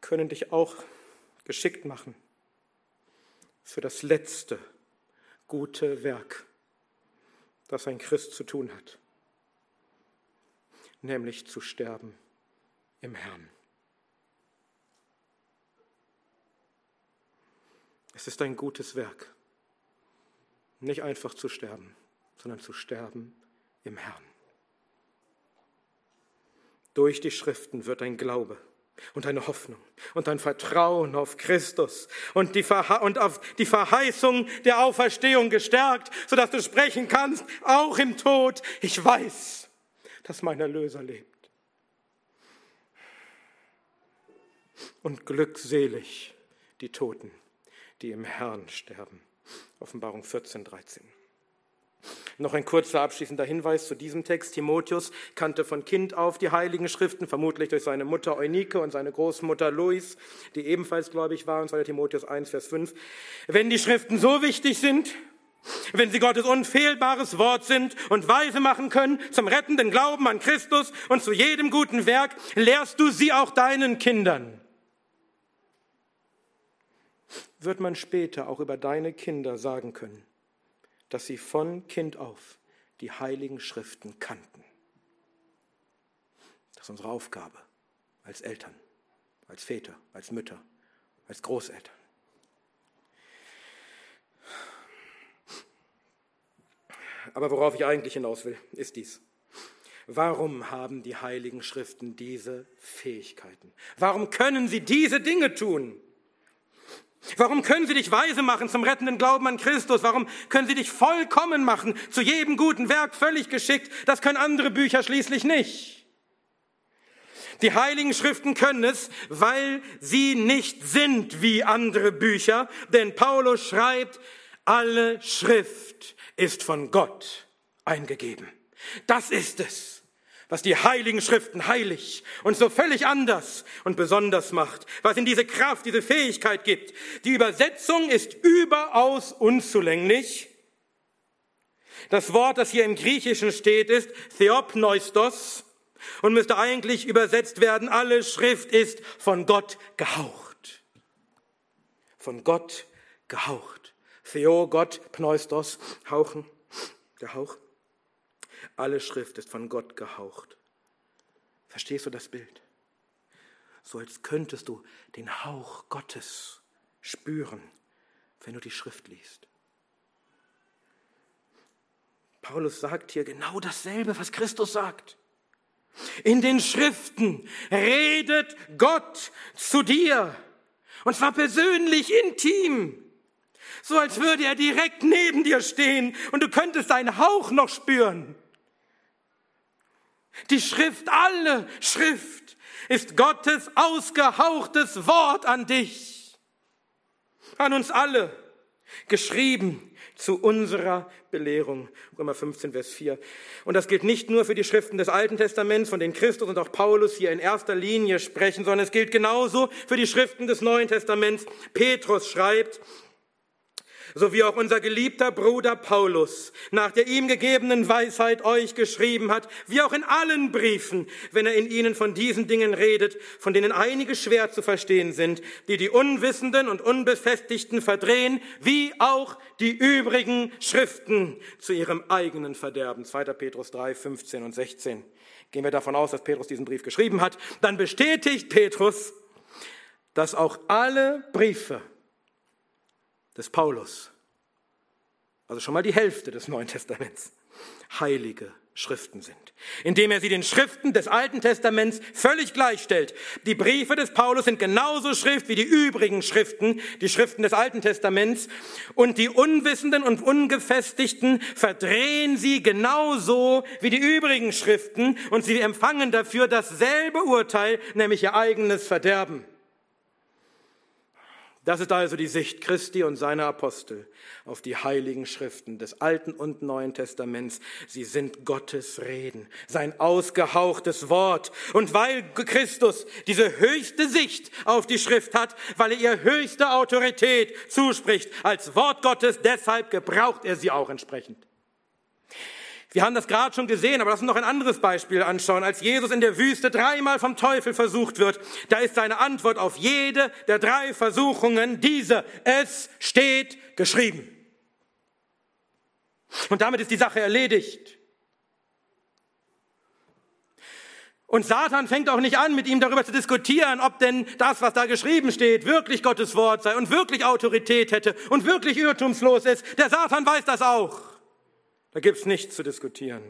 können dich auch geschickt machen für das letzte gute Werk, das ein Christ zu tun hat, nämlich zu sterben im Herrn. Es ist ein gutes Werk, nicht einfach zu sterben, sondern zu sterben im Herrn. Durch die Schriften wird ein Glaube und eine Hoffnung und ein Vertrauen auf Christus und, die und auf die Verheißung der Auferstehung gestärkt, sodass du sprechen kannst, auch im Tod, ich weiß, dass mein Erlöser lebt. Und glückselig die Toten, die im Herrn sterben. Offenbarung 14, 13. Noch ein kurzer abschließender Hinweis zu diesem Text. Timotheus kannte von Kind auf die Heiligen Schriften, vermutlich durch seine Mutter Eunike und seine Großmutter Lois, die ebenfalls gläubig waren, 2. Timotheus 1, Vers 5. Wenn die Schriften so wichtig sind, wenn sie Gottes unfehlbares Wort sind und weise machen können zum rettenden Glauben an Christus und zu jedem guten Werk, lehrst du sie auch deinen Kindern wird man später auch über deine Kinder sagen können, dass sie von Kind auf die heiligen Schriften kannten. Das ist unsere Aufgabe als Eltern, als Väter, als Mütter, als Großeltern. Aber worauf ich eigentlich hinaus will, ist dies. Warum haben die heiligen Schriften diese Fähigkeiten? Warum können sie diese Dinge tun? Warum können sie dich weise machen zum rettenden Glauben an Christus? Warum können sie dich vollkommen machen, zu jedem guten Werk völlig geschickt? Das können andere Bücher schließlich nicht. Die heiligen Schriften können es, weil sie nicht sind wie andere Bücher, denn Paulus schreibt, alle Schrift ist von Gott eingegeben. Das ist es was die heiligen Schriften heilig und so völlig anders und besonders macht, was ihnen diese Kraft, diese Fähigkeit gibt. Die Übersetzung ist überaus unzulänglich. Das Wort, das hier im Griechischen steht, ist Theopneustos und müsste eigentlich übersetzt werden, alle Schrift ist von Gott gehaucht. Von Gott gehaucht. Theo, Gott, Pneustos, hauchen, gehaucht. Alle Schrift ist von Gott gehaucht. Verstehst du das Bild? So als könntest du den Hauch Gottes spüren, wenn du die Schrift liest. Paulus sagt hier genau dasselbe, was Christus sagt. In den Schriften redet Gott zu dir. Und zwar persönlich, intim. So als würde er direkt neben dir stehen und du könntest seinen Hauch noch spüren. Die Schrift, alle Schrift ist Gottes ausgehauchtes Wort an dich, an uns alle, geschrieben zu unserer Belehrung. Römer 15, Vers 4. Und das gilt nicht nur für die Schriften des Alten Testaments, von denen Christus und auch Paulus hier in erster Linie sprechen, sondern es gilt genauso für die Schriften des Neuen Testaments. Petrus schreibt, so wie auch unser geliebter Bruder Paulus nach der ihm gegebenen Weisheit euch geschrieben hat, wie auch in allen Briefen, wenn er in ihnen von diesen Dingen redet, von denen einige schwer zu verstehen sind, die die Unwissenden und Unbefestigten verdrehen, wie auch die übrigen Schriften zu ihrem eigenen Verderben. 2. Petrus 3, 15 und 16. Gehen wir davon aus, dass Petrus diesen Brief geschrieben hat. Dann bestätigt Petrus, dass auch alle Briefe des Paulus, also schon mal die Hälfte des Neuen Testaments, heilige Schriften sind, indem er sie den Schriften des Alten Testaments völlig gleichstellt. Die Briefe des Paulus sind genauso Schrift wie die übrigen Schriften, die Schriften des Alten Testaments, und die Unwissenden und Ungefestigten verdrehen sie genauso wie die übrigen Schriften und sie empfangen dafür dasselbe Urteil, nämlich ihr eigenes Verderben. Das ist also die Sicht Christi und seiner Apostel auf die heiligen Schriften des Alten und Neuen Testaments. Sie sind Gottes Reden, sein ausgehauchtes Wort. Und weil Christus diese höchste Sicht auf die Schrift hat, weil er ihr höchste Autorität zuspricht als Wort Gottes, deshalb gebraucht er sie auch entsprechend. Wir haben das gerade schon gesehen, aber lass uns noch ein anderes Beispiel anschauen. Als Jesus in der Wüste dreimal vom Teufel versucht wird, da ist seine Antwort auf jede der drei Versuchungen diese. Es steht geschrieben. Und damit ist die Sache erledigt. Und Satan fängt auch nicht an, mit ihm darüber zu diskutieren, ob denn das, was da geschrieben steht, wirklich Gottes Wort sei und wirklich Autorität hätte und wirklich irrtumslos ist. Der Satan weiß das auch. Da gibt's nichts zu diskutieren.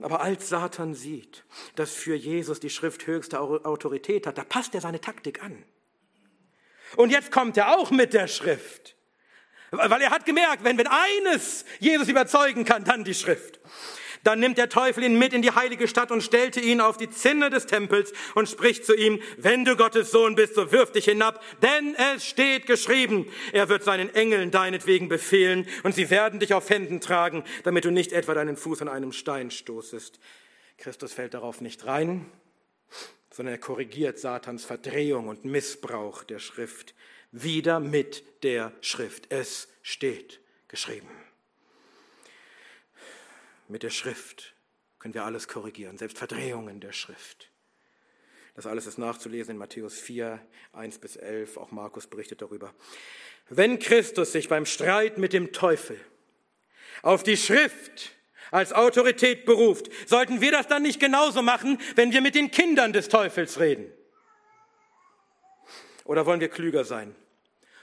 Aber als Satan sieht, dass für Jesus die Schrift höchste Autorität hat, da passt er seine Taktik an. Und jetzt kommt er auch mit der Schrift. Weil er hat gemerkt, wenn, wenn eines Jesus überzeugen kann, dann die Schrift. Dann nimmt der Teufel ihn mit in die heilige Stadt und stellte ihn auf die Zinne des Tempels und spricht zu ihm, wenn du Gottes Sohn bist, so wirf dich hinab, denn es steht geschrieben, er wird seinen Engeln deinetwegen befehlen und sie werden dich auf Händen tragen, damit du nicht etwa deinen Fuß an einem Stein stoßest. Christus fällt darauf nicht rein, sondern er korrigiert Satans Verdrehung und Missbrauch der Schrift wieder mit der Schrift. Es steht geschrieben. Mit der Schrift können wir alles korrigieren, selbst Verdrehungen der Schrift. Das alles ist nachzulesen in Matthäus 4, 1 bis 11. Auch Markus berichtet darüber. Wenn Christus sich beim Streit mit dem Teufel auf die Schrift als Autorität beruft, sollten wir das dann nicht genauso machen, wenn wir mit den Kindern des Teufels reden? Oder wollen wir klüger sein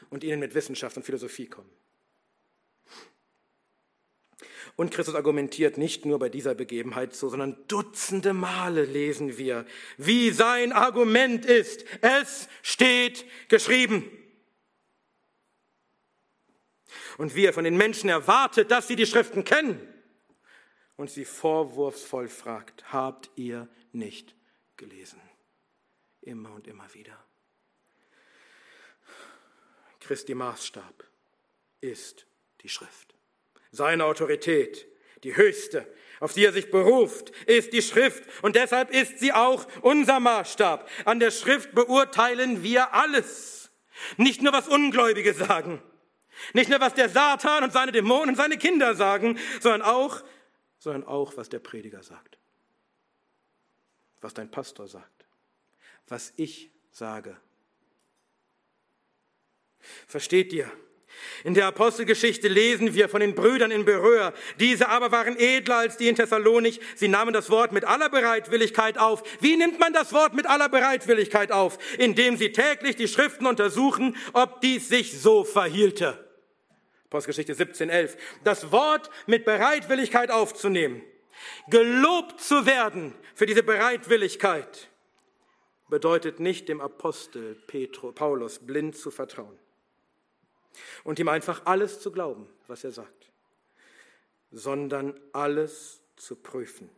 und ihnen mit Wissenschaft und Philosophie kommen? Und Christus argumentiert nicht nur bei dieser Begebenheit so, sondern dutzende Male lesen wir, wie sein Argument ist. Es steht geschrieben. Und wie er von den Menschen erwartet, dass sie die Schriften kennen. Und sie vorwurfsvoll fragt, habt ihr nicht gelesen? Immer und immer wieder. Christi Maßstab ist die Schrift. Seine Autorität, die höchste, auf die er sich beruft, ist die Schrift und deshalb ist sie auch unser Maßstab. An der Schrift beurteilen wir alles. Nicht nur was Ungläubige sagen, nicht nur was der Satan und seine Dämonen und seine Kinder sagen, sondern auch, sondern auch was der Prediger sagt, was dein Pastor sagt, was ich sage. Versteht ihr? In der Apostelgeschichte lesen wir von den Brüdern in Beröa. Diese aber waren edler als die in Thessalonich. Sie nahmen das Wort mit aller Bereitwilligkeit auf. Wie nimmt man das Wort mit aller Bereitwilligkeit auf? Indem sie täglich die Schriften untersuchen, ob dies sich so verhielte. Apostelgeschichte 17, 11. Das Wort mit Bereitwilligkeit aufzunehmen. Gelobt zu werden für diese Bereitwilligkeit bedeutet nicht dem Apostel Petro, Paulus blind zu vertrauen und ihm einfach alles zu glauben, was er sagt, sondern alles zu prüfen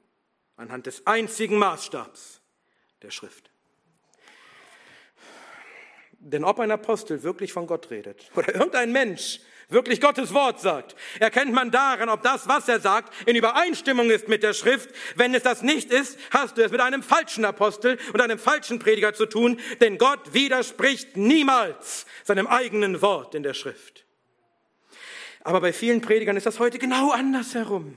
anhand des einzigen Maßstabs der Schrift. Denn ob ein Apostel wirklich von Gott redet oder <laughs> irgendein Mensch wirklich Gottes Wort sagt, erkennt man daran, ob das, was er sagt, in Übereinstimmung ist mit der Schrift. Wenn es das nicht ist, hast du es mit einem falschen Apostel und einem falschen Prediger zu tun, denn Gott widerspricht niemals seinem eigenen Wort in der Schrift. Aber bei vielen Predigern ist das heute genau andersherum.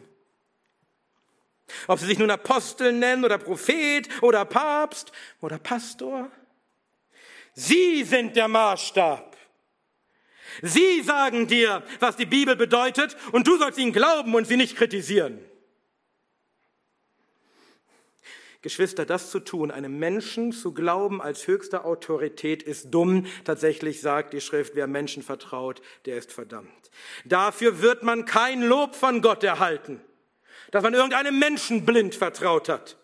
Ob sie sich nun Apostel nennen oder Prophet oder Papst oder Pastor. Sie sind der Maßstab. Sie sagen dir, was die Bibel bedeutet, und du sollst ihnen glauben und sie nicht kritisieren. Geschwister, das zu tun, einem Menschen zu glauben als höchste Autorität, ist dumm. Tatsächlich sagt die Schrift, wer Menschen vertraut, der ist verdammt. Dafür wird man kein Lob von Gott erhalten, dass man irgendeinem Menschen blind vertraut hat.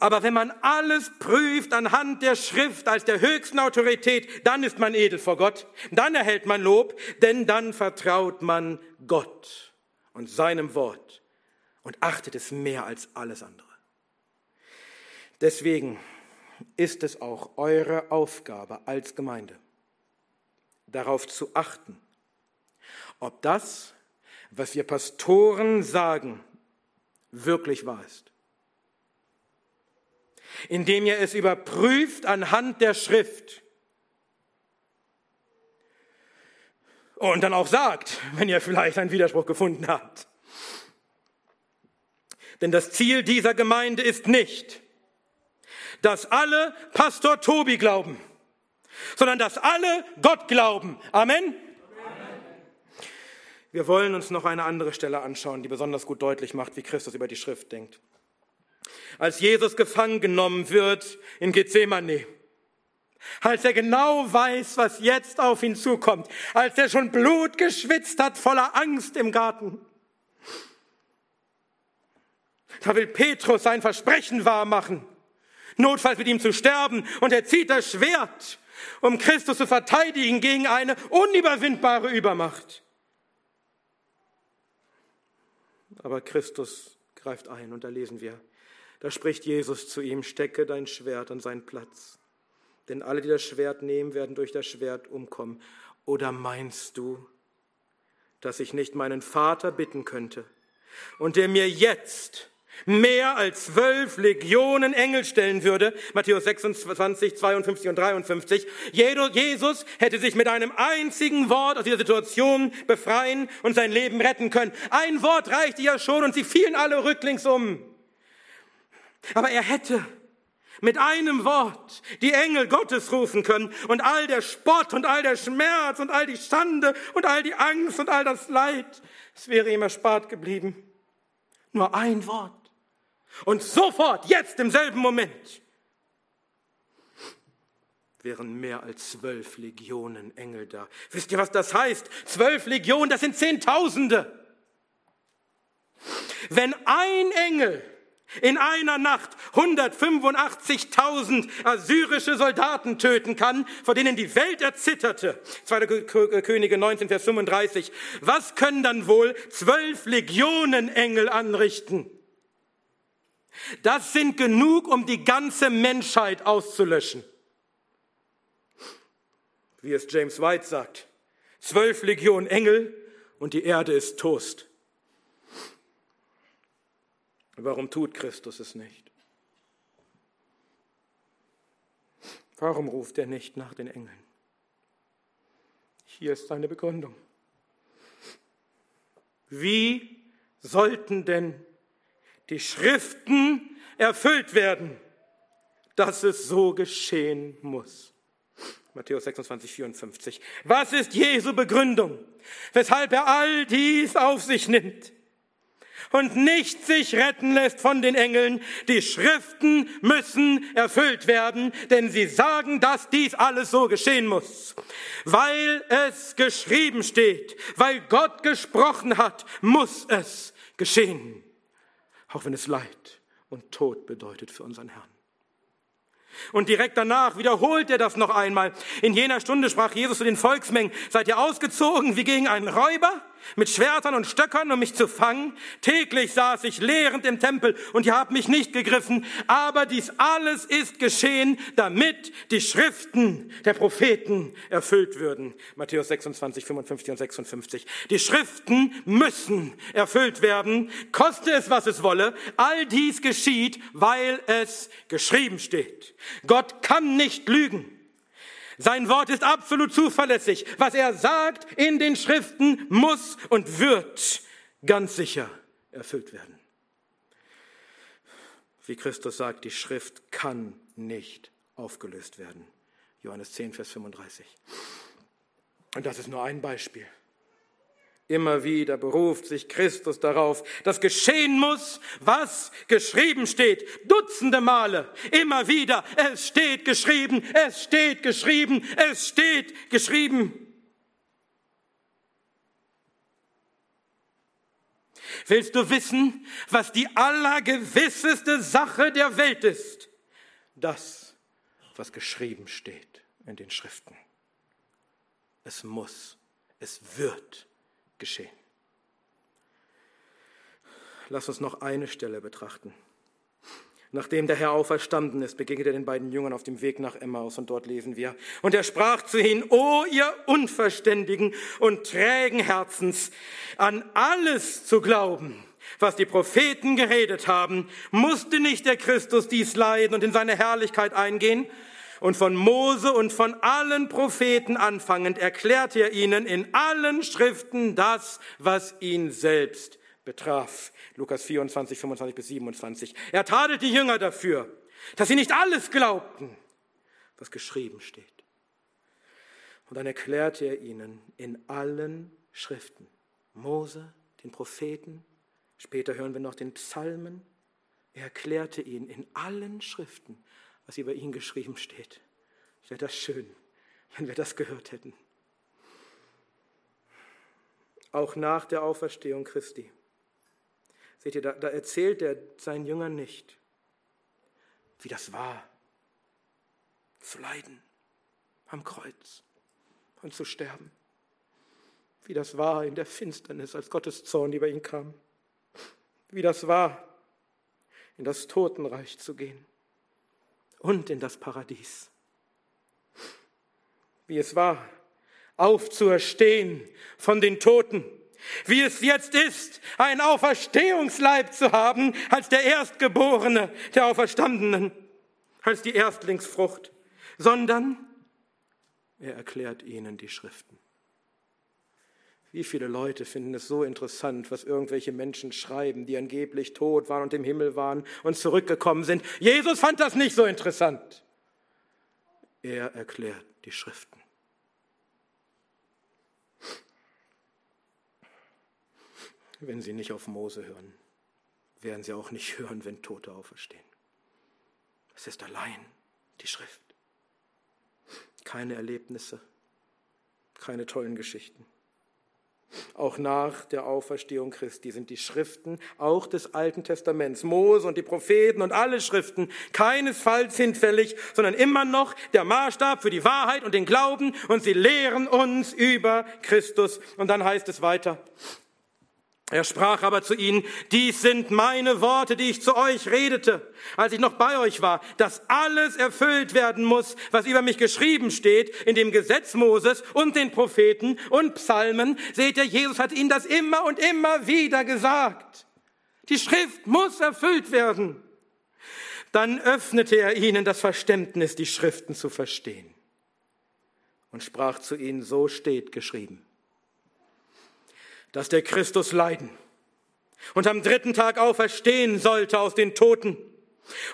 Aber wenn man alles prüft anhand der Schrift als der höchsten Autorität, dann ist man edel vor Gott, dann erhält man Lob, denn dann vertraut man Gott und seinem Wort und achtet es mehr als alles andere. Deswegen ist es auch eure Aufgabe als Gemeinde, darauf zu achten, ob das, was wir Pastoren sagen, wirklich wahr ist indem ihr es überprüft anhand der Schrift. Und dann auch sagt, wenn ihr vielleicht einen Widerspruch gefunden habt. Denn das Ziel dieser Gemeinde ist nicht, dass alle Pastor Tobi glauben, sondern dass alle Gott glauben. Amen. Wir wollen uns noch eine andere Stelle anschauen, die besonders gut deutlich macht, wie Christus über die Schrift denkt. Als Jesus gefangen genommen wird in Gethsemane. Als er genau weiß, was jetzt auf ihn zukommt. Als er schon Blut geschwitzt hat voller Angst im Garten. Da will Petrus sein Versprechen wahrmachen. Notfalls mit ihm zu sterben. Und er zieht das Schwert, um Christus zu verteidigen gegen eine unüberwindbare Übermacht. Aber Christus greift ein und da lesen wir, da spricht Jesus zu ihm, stecke dein Schwert an seinen Platz. Denn alle, die das Schwert nehmen, werden durch das Schwert umkommen. Oder meinst du, dass ich nicht meinen Vater bitten könnte und der mir jetzt mehr als zwölf Legionen Engel stellen würde, Matthäus 26, 52 und 53. Jesus hätte sich mit einem einzigen Wort aus dieser Situation befreien und sein Leben retten können. Ein Wort reichte ja schon und sie fielen alle rücklings um. Aber er hätte mit einem Wort die Engel Gottes rufen können und all der Spott und all der Schmerz und all die Schande und all die Angst und all das Leid, es wäre ihm erspart geblieben. Nur ein Wort. Und sofort, jetzt im selben Moment, wären mehr als zwölf Legionen Engel da. Wisst ihr, was das heißt? Zwölf Legionen, das sind Zehntausende. Wenn ein Engel in einer Nacht 185.000 assyrische Soldaten töten kann, vor denen die Welt erzitterte. 2. Könige 19, Vers 35. Was können dann wohl zwölf Legionen Engel anrichten? Das sind genug, um die ganze Menschheit auszulöschen. Wie es James White sagt, zwölf Legionen Engel und die Erde ist Toast. Warum tut Christus es nicht? Warum ruft er nicht nach den Engeln? Hier ist seine Begründung. Wie sollten denn die Schriften erfüllt werden, dass es so geschehen muss. Matthäus 26, 54. Was ist Jesu Begründung, weshalb er all dies auf sich nimmt? Und nicht sich retten lässt von den Engeln. Die Schriften müssen erfüllt werden, denn sie sagen, dass dies alles so geschehen muss. Weil es geschrieben steht, weil Gott gesprochen hat, muss es geschehen auch wenn es Leid und Tod bedeutet für unseren Herrn. Und direkt danach wiederholt er das noch einmal. In jener Stunde sprach Jesus zu den Volksmengen, seid ihr ausgezogen wie gegen einen Räuber? Mit Schwertern und Stöckern, um mich zu fangen. Täglich saß ich lehrend im Tempel und ihr habt mich nicht gegriffen. Aber dies alles ist geschehen, damit die Schriften der Propheten erfüllt würden. Matthäus 26, 55 und 56. Die Schriften müssen erfüllt werden, koste es, was es wolle. All dies geschieht, weil es geschrieben steht. Gott kann nicht lügen. Sein Wort ist absolut zuverlässig. Was er sagt in den Schriften muss und wird ganz sicher erfüllt werden. Wie Christus sagt, die Schrift kann nicht aufgelöst werden. Johannes 10, Vers 35. Und das ist nur ein Beispiel. Immer wieder beruft sich Christus darauf, dass geschehen muss, was geschrieben steht. Dutzende Male, immer wieder. Es steht geschrieben, es steht geschrieben, es steht geschrieben. Willst du wissen, was die allergewisseste Sache der Welt ist? Das, was geschrieben steht in den Schriften. Es muss, es wird geschehen. Lass uns noch eine Stelle betrachten. Nachdem der Herr auferstanden ist, begegnet er den beiden Jüngern auf dem Weg nach Emmaus und dort lesen wir. Und er sprach zu ihnen, O ihr unverständigen und trägen Herzens, an alles zu glauben, was die Propheten geredet haben, musste nicht der Christus dies leiden und in seine Herrlichkeit eingehen? Und von Mose und von allen Propheten anfangend erklärte er ihnen in allen Schriften das, was ihn selbst betraf. Lukas 24, 25 bis 27. Er tadelt die Jünger dafür, dass sie nicht alles glaubten, was geschrieben steht. Und dann erklärte er ihnen in allen Schriften, Mose, den Propheten, später hören wir noch den Psalmen, Er erklärte ihnen in allen Schriften, was über ihn geschrieben steht. Wäre das schön, wenn wir das gehört hätten. Auch nach der Auferstehung Christi. Seht ihr, da, da erzählt er seinen Jüngern nicht, wie das war, zu leiden am Kreuz und zu sterben. Wie das war in der Finsternis, als Gottes Zorn über ihn kam. Wie das war, in das Totenreich zu gehen und in das Paradies. Wie es war, aufzuerstehen von den Toten. Wie es jetzt ist, einen Auferstehungsleib zu haben als der Erstgeborene der Auferstandenen, als die Erstlingsfrucht, sondern er erklärt ihnen die Schriften. Wie viele Leute finden es so interessant, was irgendwelche Menschen schreiben, die angeblich tot waren und im Himmel waren und zurückgekommen sind. Jesus fand das nicht so interessant. Er erklärt die Schriften. Wenn sie nicht auf Mose hören, werden sie auch nicht <laughs> hören, wenn Tote auferstehen. Es ist allein die Schrift. Keine Erlebnisse, keine tollen Geschichten. Auch nach der Auferstehung Christi sind die Schriften, auch des Alten Testaments, Mose und die Propheten und alle Schriften, keinesfalls hinfällig, sondern immer noch der Maßstab für die Wahrheit und den Glauben und sie lehren uns über Christus. Und dann heißt es weiter, er sprach aber zu ihnen, dies sind meine Worte, die ich zu euch redete, als ich noch bei euch war, dass alles erfüllt werden muss, was über mich geschrieben steht in dem Gesetz Moses und den Propheten und Psalmen. Seht ihr, Jesus hat ihnen das immer und immer wieder gesagt. Die Schrift muss erfüllt werden. Dann öffnete er ihnen das Verständnis, die Schriften zu verstehen und sprach zu ihnen, so steht geschrieben dass der Christus leiden und am dritten Tag auferstehen sollte aus den Toten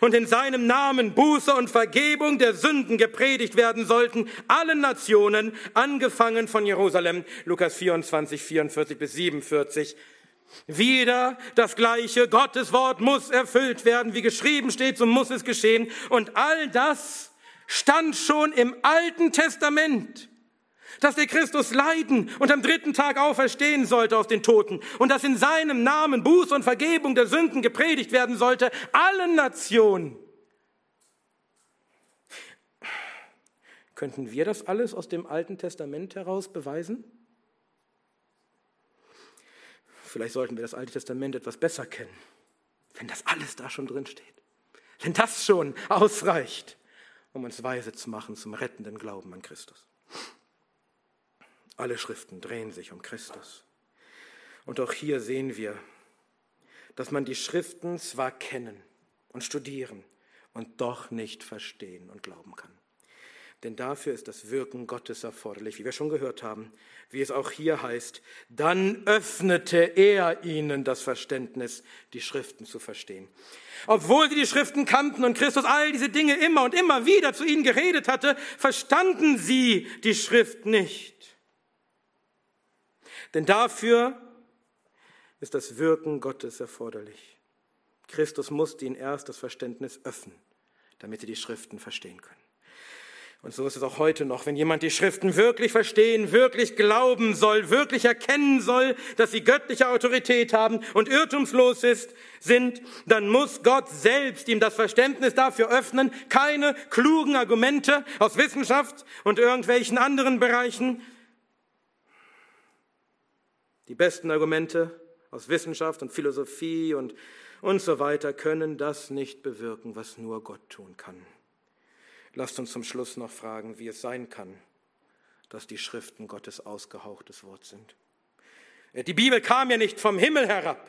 und in seinem Namen Buße und Vergebung der Sünden gepredigt werden sollten, allen Nationen, angefangen von Jerusalem, Lukas 24, 44 bis 47. Wieder das gleiche, Gottes Wort muss erfüllt werden, wie geschrieben steht, so muss es geschehen. Und all das stand schon im Alten Testament dass der Christus leiden und am dritten Tag auferstehen sollte aus den Toten und dass in seinem Namen Buß und Vergebung der Sünden gepredigt werden sollte, allen Nationen. Könnten wir das alles aus dem Alten Testament heraus beweisen? Vielleicht sollten wir das Alte Testament etwas besser kennen, wenn das alles da schon drin steht. Wenn das schon ausreicht, um uns weise zu machen zum rettenden Glauben an Christus. Alle Schriften drehen sich um Christus. Und auch hier sehen wir, dass man die Schriften zwar kennen und studieren und doch nicht verstehen und glauben kann. Denn dafür ist das Wirken Gottes erforderlich, wie wir schon gehört haben, wie es auch hier heißt, dann öffnete er ihnen das Verständnis, die Schriften zu verstehen. Obwohl sie die Schriften kannten und Christus all diese Dinge immer und immer wieder zu ihnen geredet hatte, verstanden sie die Schrift nicht. Denn dafür ist das Wirken Gottes erforderlich. Christus musste ihnen erst das Verständnis öffnen, damit sie die Schriften verstehen können. Und so ist es auch heute noch. Wenn jemand die Schriften wirklich verstehen, wirklich glauben soll, wirklich erkennen soll, dass sie göttliche Autorität haben und irrtumslos ist, sind, dann muss Gott selbst ihm das Verständnis dafür öffnen, keine klugen Argumente aus Wissenschaft und irgendwelchen anderen Bereichen, die besten Argumente aus Wissenschaft und Philosophie und, und so weiter können das nicht bewirken, was nur Gott tun kann. Lasst uns zum Schluss noch fragen, wie es sein kann, dass die Schriften Gottes ausgehauchtes Wort sind. Die Bibel kam ja nicht vom Himmel herab,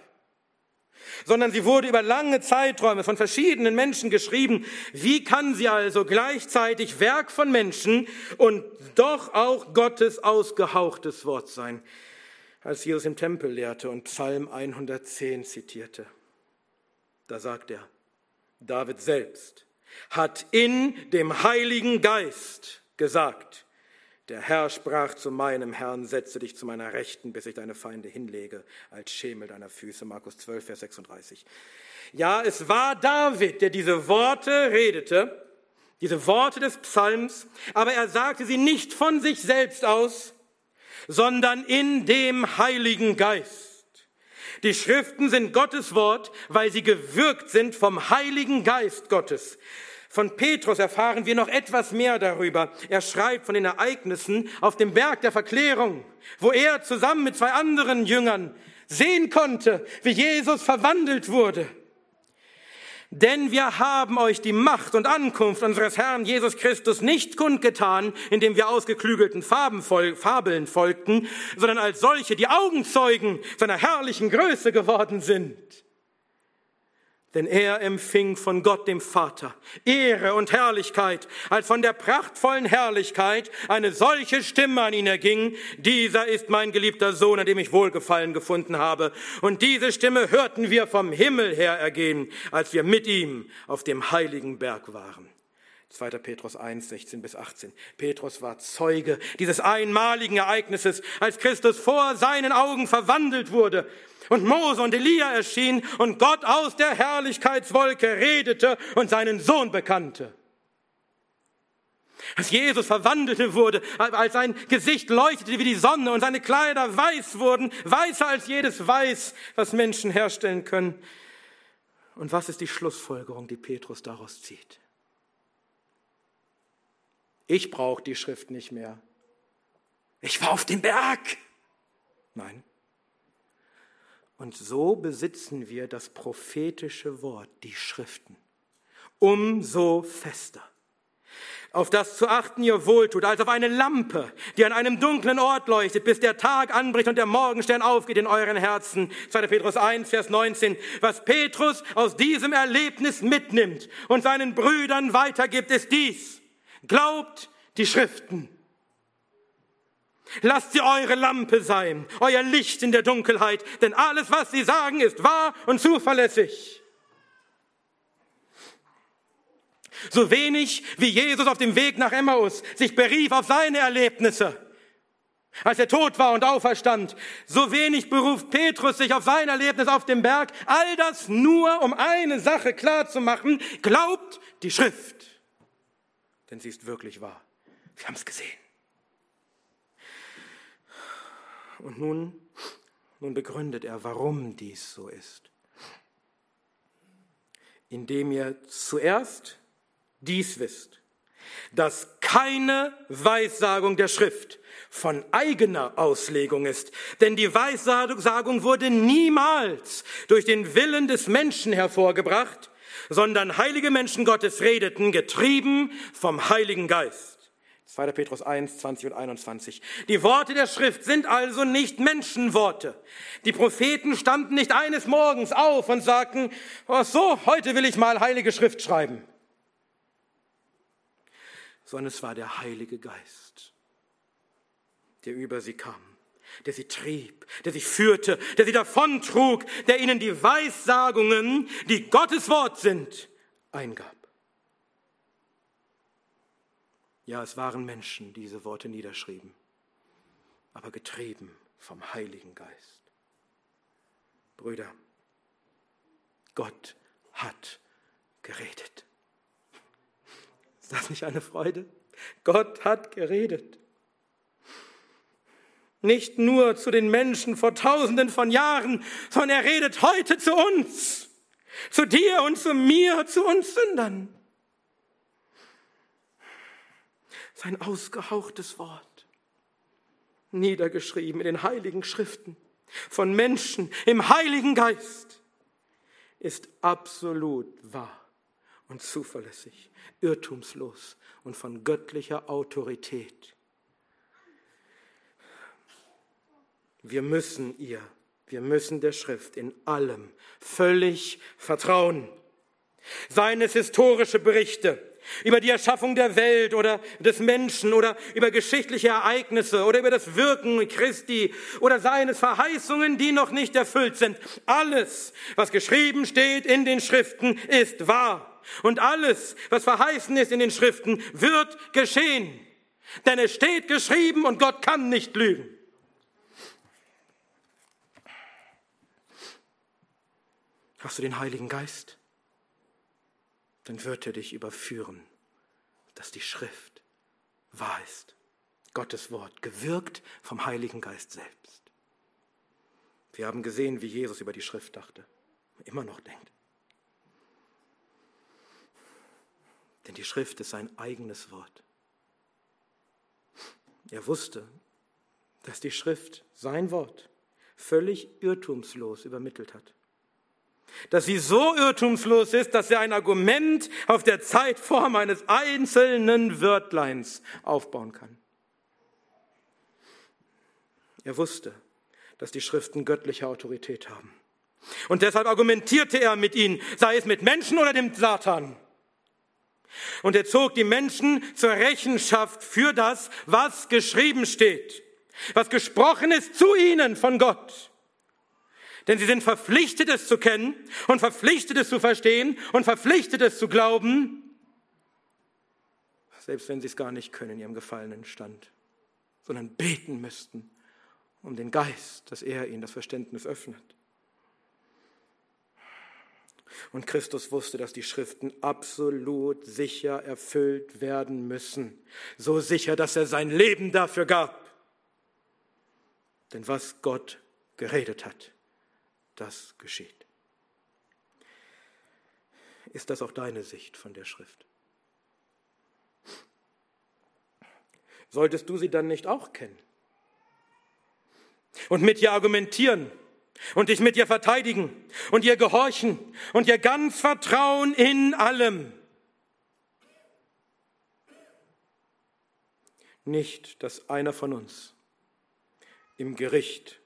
sondern sie wurde über lange Zeiträume von verschiedenen Menschen geschrieben. Wie kann sie also gleichzeitig Werk von Menschen und doch auch Gottes ausgehauchtes Wort sein? Als Jesus im Tempel lehrte und Psalm 110 zitierte. Da sagt er, David selbst hat in dem Heiligen Geist gesagt, Der Herr sprach zu meinem Herrn, setze dich zu meiner Rechten, bis ich deine Feinde hinlege, als Schemel deiner Füße. Markus 12, Vers 36. Ja, es war David, der diese Worte redete, diese Worte des Psalms, aber er sagte sie nicht von sich selbst aus, sondern in dem Heiligen Geist. Die Schriften sind Gottes Wort, weil sie gewirkt sind vom Heiligen Geist Gottes. Von Petrus erfahren wir noch etwas mehr darüber. Er schreibt von den Ereignissen auf dem Berg der Verklärung, wo er zusammen mit zwei anderen Jüngern sehen konnte, wie Jesus verwandelt wurde. Denn wir haben euch die Macht und Ankunft unseres Herrn Jesus Christus nicht kundgetan, indem wir ausgeklügelten Fabeln folgten, sondern als solche, die Augenzeugen seiner herrlichen Größe geworden sind denn er empfing von Gott dem Vater Ehre und Herrlichkeit, als von der prachtvollen Herrlichkeit eine solche Stimme an ihn erging, dieser ist mein geliebter Sohn, an dem ich Wohlgefallen gefunden habe. Und diese Stimme hörten wir vom Himmel her ergehen, als wir mit ihm auf dem heiligen Berg waren. 2. Petrus 1, 16 bis 18. Petrus war Zeuge dieses einmaligen Ereignisses, als Christus vor seinen Augen verwandelt wurde und Mose und Elia erschienen und Gott aus der Herrlichkeitswolke redete und seinen Sohn bekannte. Als Jesus verwandelte wurde, als sein Gesicht leuchtete wie die Sonne und seine Kleider weiß wurden, weißer als jedes Weiß, was Menschen herstellen können. Und was ist die Schlussfolgerung, die Petrus daraus zieht? Ich brauche die Schrift nicht mehr. Ich war auf dem Berg. Nein. Und so besitzen wir das prophetische Wort, die Schriften, umso fester. Auf das zu achten ihr wohltut, als auf eine Lampe, die an einem dunklen Ort leuchtet, bis der Tag anbricht und der Morgenstern aufgeht in euren Herzen. 2. Petrus 1, Vers 19. Was Petrus aus diesem Erlebnis mitnimmt und seinen Brüdern weitergibt, ist dies. Glaubt die Schriften. Lasst sie eure Lampe sein, euer Licht in der Dunkelheit, denn alles, was sie sagen, ist wahr und zuverlässig. So wenig wie Jesus auf dem Weg nach Emmaus sich berief auf seine Erlebnisse, als er tot war und auferstand, so wenig beruft Petrus sich auf sein Erlebnis auf dem Berg, all das nur, um eine Sache klar zu machen, glaubt die Schrift, denn sie ist wirklich wahr. Wir haben es gesehen. Und nun, nun begründet er, warum dies so ist. Indem ihr zuerst dies wisst, dass keine Weissagung der Schrift von eigener Auslegung ist. Denn die Weissagung wurde niemals durch den Willen des Menschen hervorgebracht, sondern heilige Menschen Gottes redeten, getrieben vom Heiligen Geist. 2. Petrus 1, 20 und 21. Die Worte der Schrift sind also nicht Menschenworte. Die Propheten standen nicht eines Morgens auf und sagten, oh so, heute will ich mal heilige Schrift schreiben. Sondern es war der Heilige Geist, der über sie kam, der sie trieb, der sie führte, der sie davontrug, der ihnen die Weissagungen, die Gottes Wort sind, eingab. Ja, es waren Menschen, die diese Worte niederschrieben, aber getrieben vom Heiligen Geist. Brüder, Gott hat geredet. Ist das nicht eine Freude? Gott hat geredet. Nicht nur zu den Menschen vor tausenden von Jahren, sondern er redet heute zu uns, zu dir und zu mir, zu uns Sündern. sein ausgehauchtes Wort, niedergeschrieben in den heiligen Schriften von Menschen im Heiligen Geist, ist absolut wahr und zuverlässig, irrtumslos und von göttlicher Autorität. Wir müssen ihr, wir müssen der Schrift in allem völlig vertrauen. Seien es historische Berichte, über die Erschaffung der Welt oder des Menschen oder über geschichtliche Ereignisse oder über das Wirken Christi oder seines Verheißungen, die noch nicht erfüllt sind. Alles, was geschrieben steht in den Schriften, ist wahr. Und alles, was verheißen ist in den Schriften, wird geschehen. Denn es steht geschrieben und Gott kann nicht lügen. Hast du den Heiligen Geist? Dann wird er dich überführen, dass die Schrift wahr ist. Gottes Wort, gewirkt vom Heiligen Geist selbst. Wir haben gesehen, wie Jesus über die Schrift dachte, immer noch denkt. Denn die Schrift ist sein eigenes Wort. Er wusste, dass die Schrift sein Wort völlig irrtumslos übermittelt hat. Dass sie so irrtumslos ist, dass er ein Argument auf der Zeitform eines einzelnen Wörtleins aufbauen kann. Er wusste, dass die Schriften göttliche Autorität haben. Und deshalb argumentierte er mit ihnen, sei es mit Menschen oder dem Satan. Und er zog die Menschen zur Rechenschaft für das, was geschrieben steht, was gesprochen ist zu ihnen von Gott. Denn sie sind verpflichtet, es zu kennen und verpflichtet, es zu verstehen und verpflichtet, es zu glauben, selbst wenn sie es gar nicht können in ihrem gefallenen Stand, sondern beten müssten um den Geist, dass er ihnen das Verständnis öffnet. Und Christus wusste, dass die Schriften absolut sicher erfüllt werden müssen. So sicher, dass er sein Leben dafür gab. Denn was Gott geredet hat, das geschieht. Ist das auch deine Sicht von der Schrift? Solltest du sie dann nicht auch kennen? Und mit ihr argumentieren und dich mit ihr verteidigen und ihr gehorchen und ihr ganz vertrauen in allem. Nicht, dass einer von uns im Gericht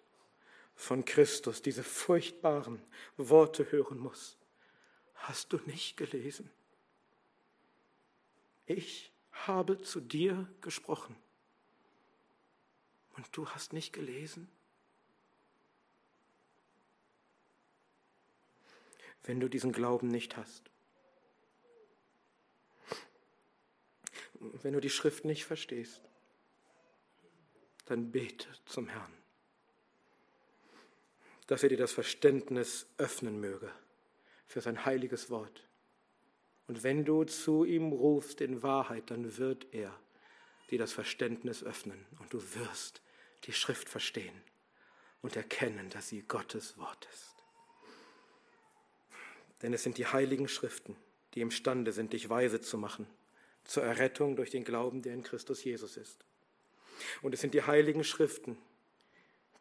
von Christus diese furchtbaren Worte hören muss. Hast du nicht gelesen? Ich habe zu dir gesprochen und du hast nicht gelesen? wenn du diesen Glauben nicht hast. Wenn du die Schrift nicht verstehst, dann bete zum Herrn, dass er dir das Verständnis öffnen möge für sein heiliges Wort. Und wenn du zu ihm rufst in Wahrheit, dann wird er dir das Verständnis öffnen und du wirst die Schrift verstehen und erkennen, dass sie Gottes Wort ist. Denn es sind die heiligen Schriften, die imstande sind, dich weise zu machen zur Errettung durch den Glauben, der in Christus Jesus ist. Und es sind die heiligen Schriften,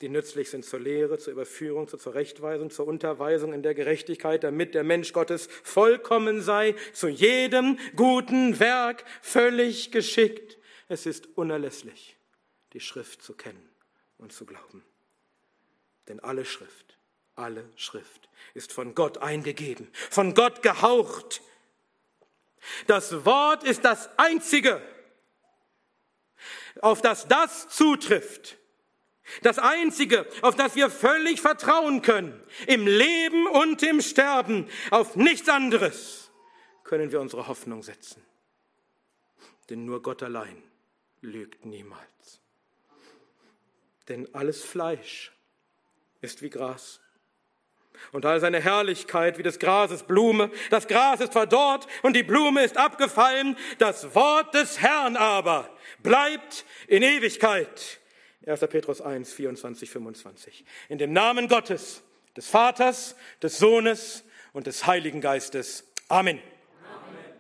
die nützlich sind zur Lehre, zur Überführung, zur Zurechtweisung, zur Unterweisung in der Gerechtigkeit, damit der Mensch Gottes vollkommen sei, zu jedem guten Werk völlig geschickt. Es ist unerlässlich, die Schrift zu kennen und zu glauben. Denn alle Schrift alle Schrift ist von Gott eingegeben, von Gott gehaucht. Das Wort ist das Einzige, auf das das zutrifft. Das Einzige, auf das wir völlig vertrauen können, im Leben und im Sterben, auf nichts anderes können wir unsere Hoffnung setzen. Denn nur Gott allein lügt niemals. Denn alles Fleisch ist wie Gras und all seine Herrlichkeit wie des Grases Blume. Das Gras ist verdorrt und die Blume ist abgefallen. Das Wort des Herrn aber bleibt in Ewigkeit. 1. Petrus 1, 24, 25. In dem Namen Gottes, des Vaters, des Sohnes und des Heiligen Geistes. Amen.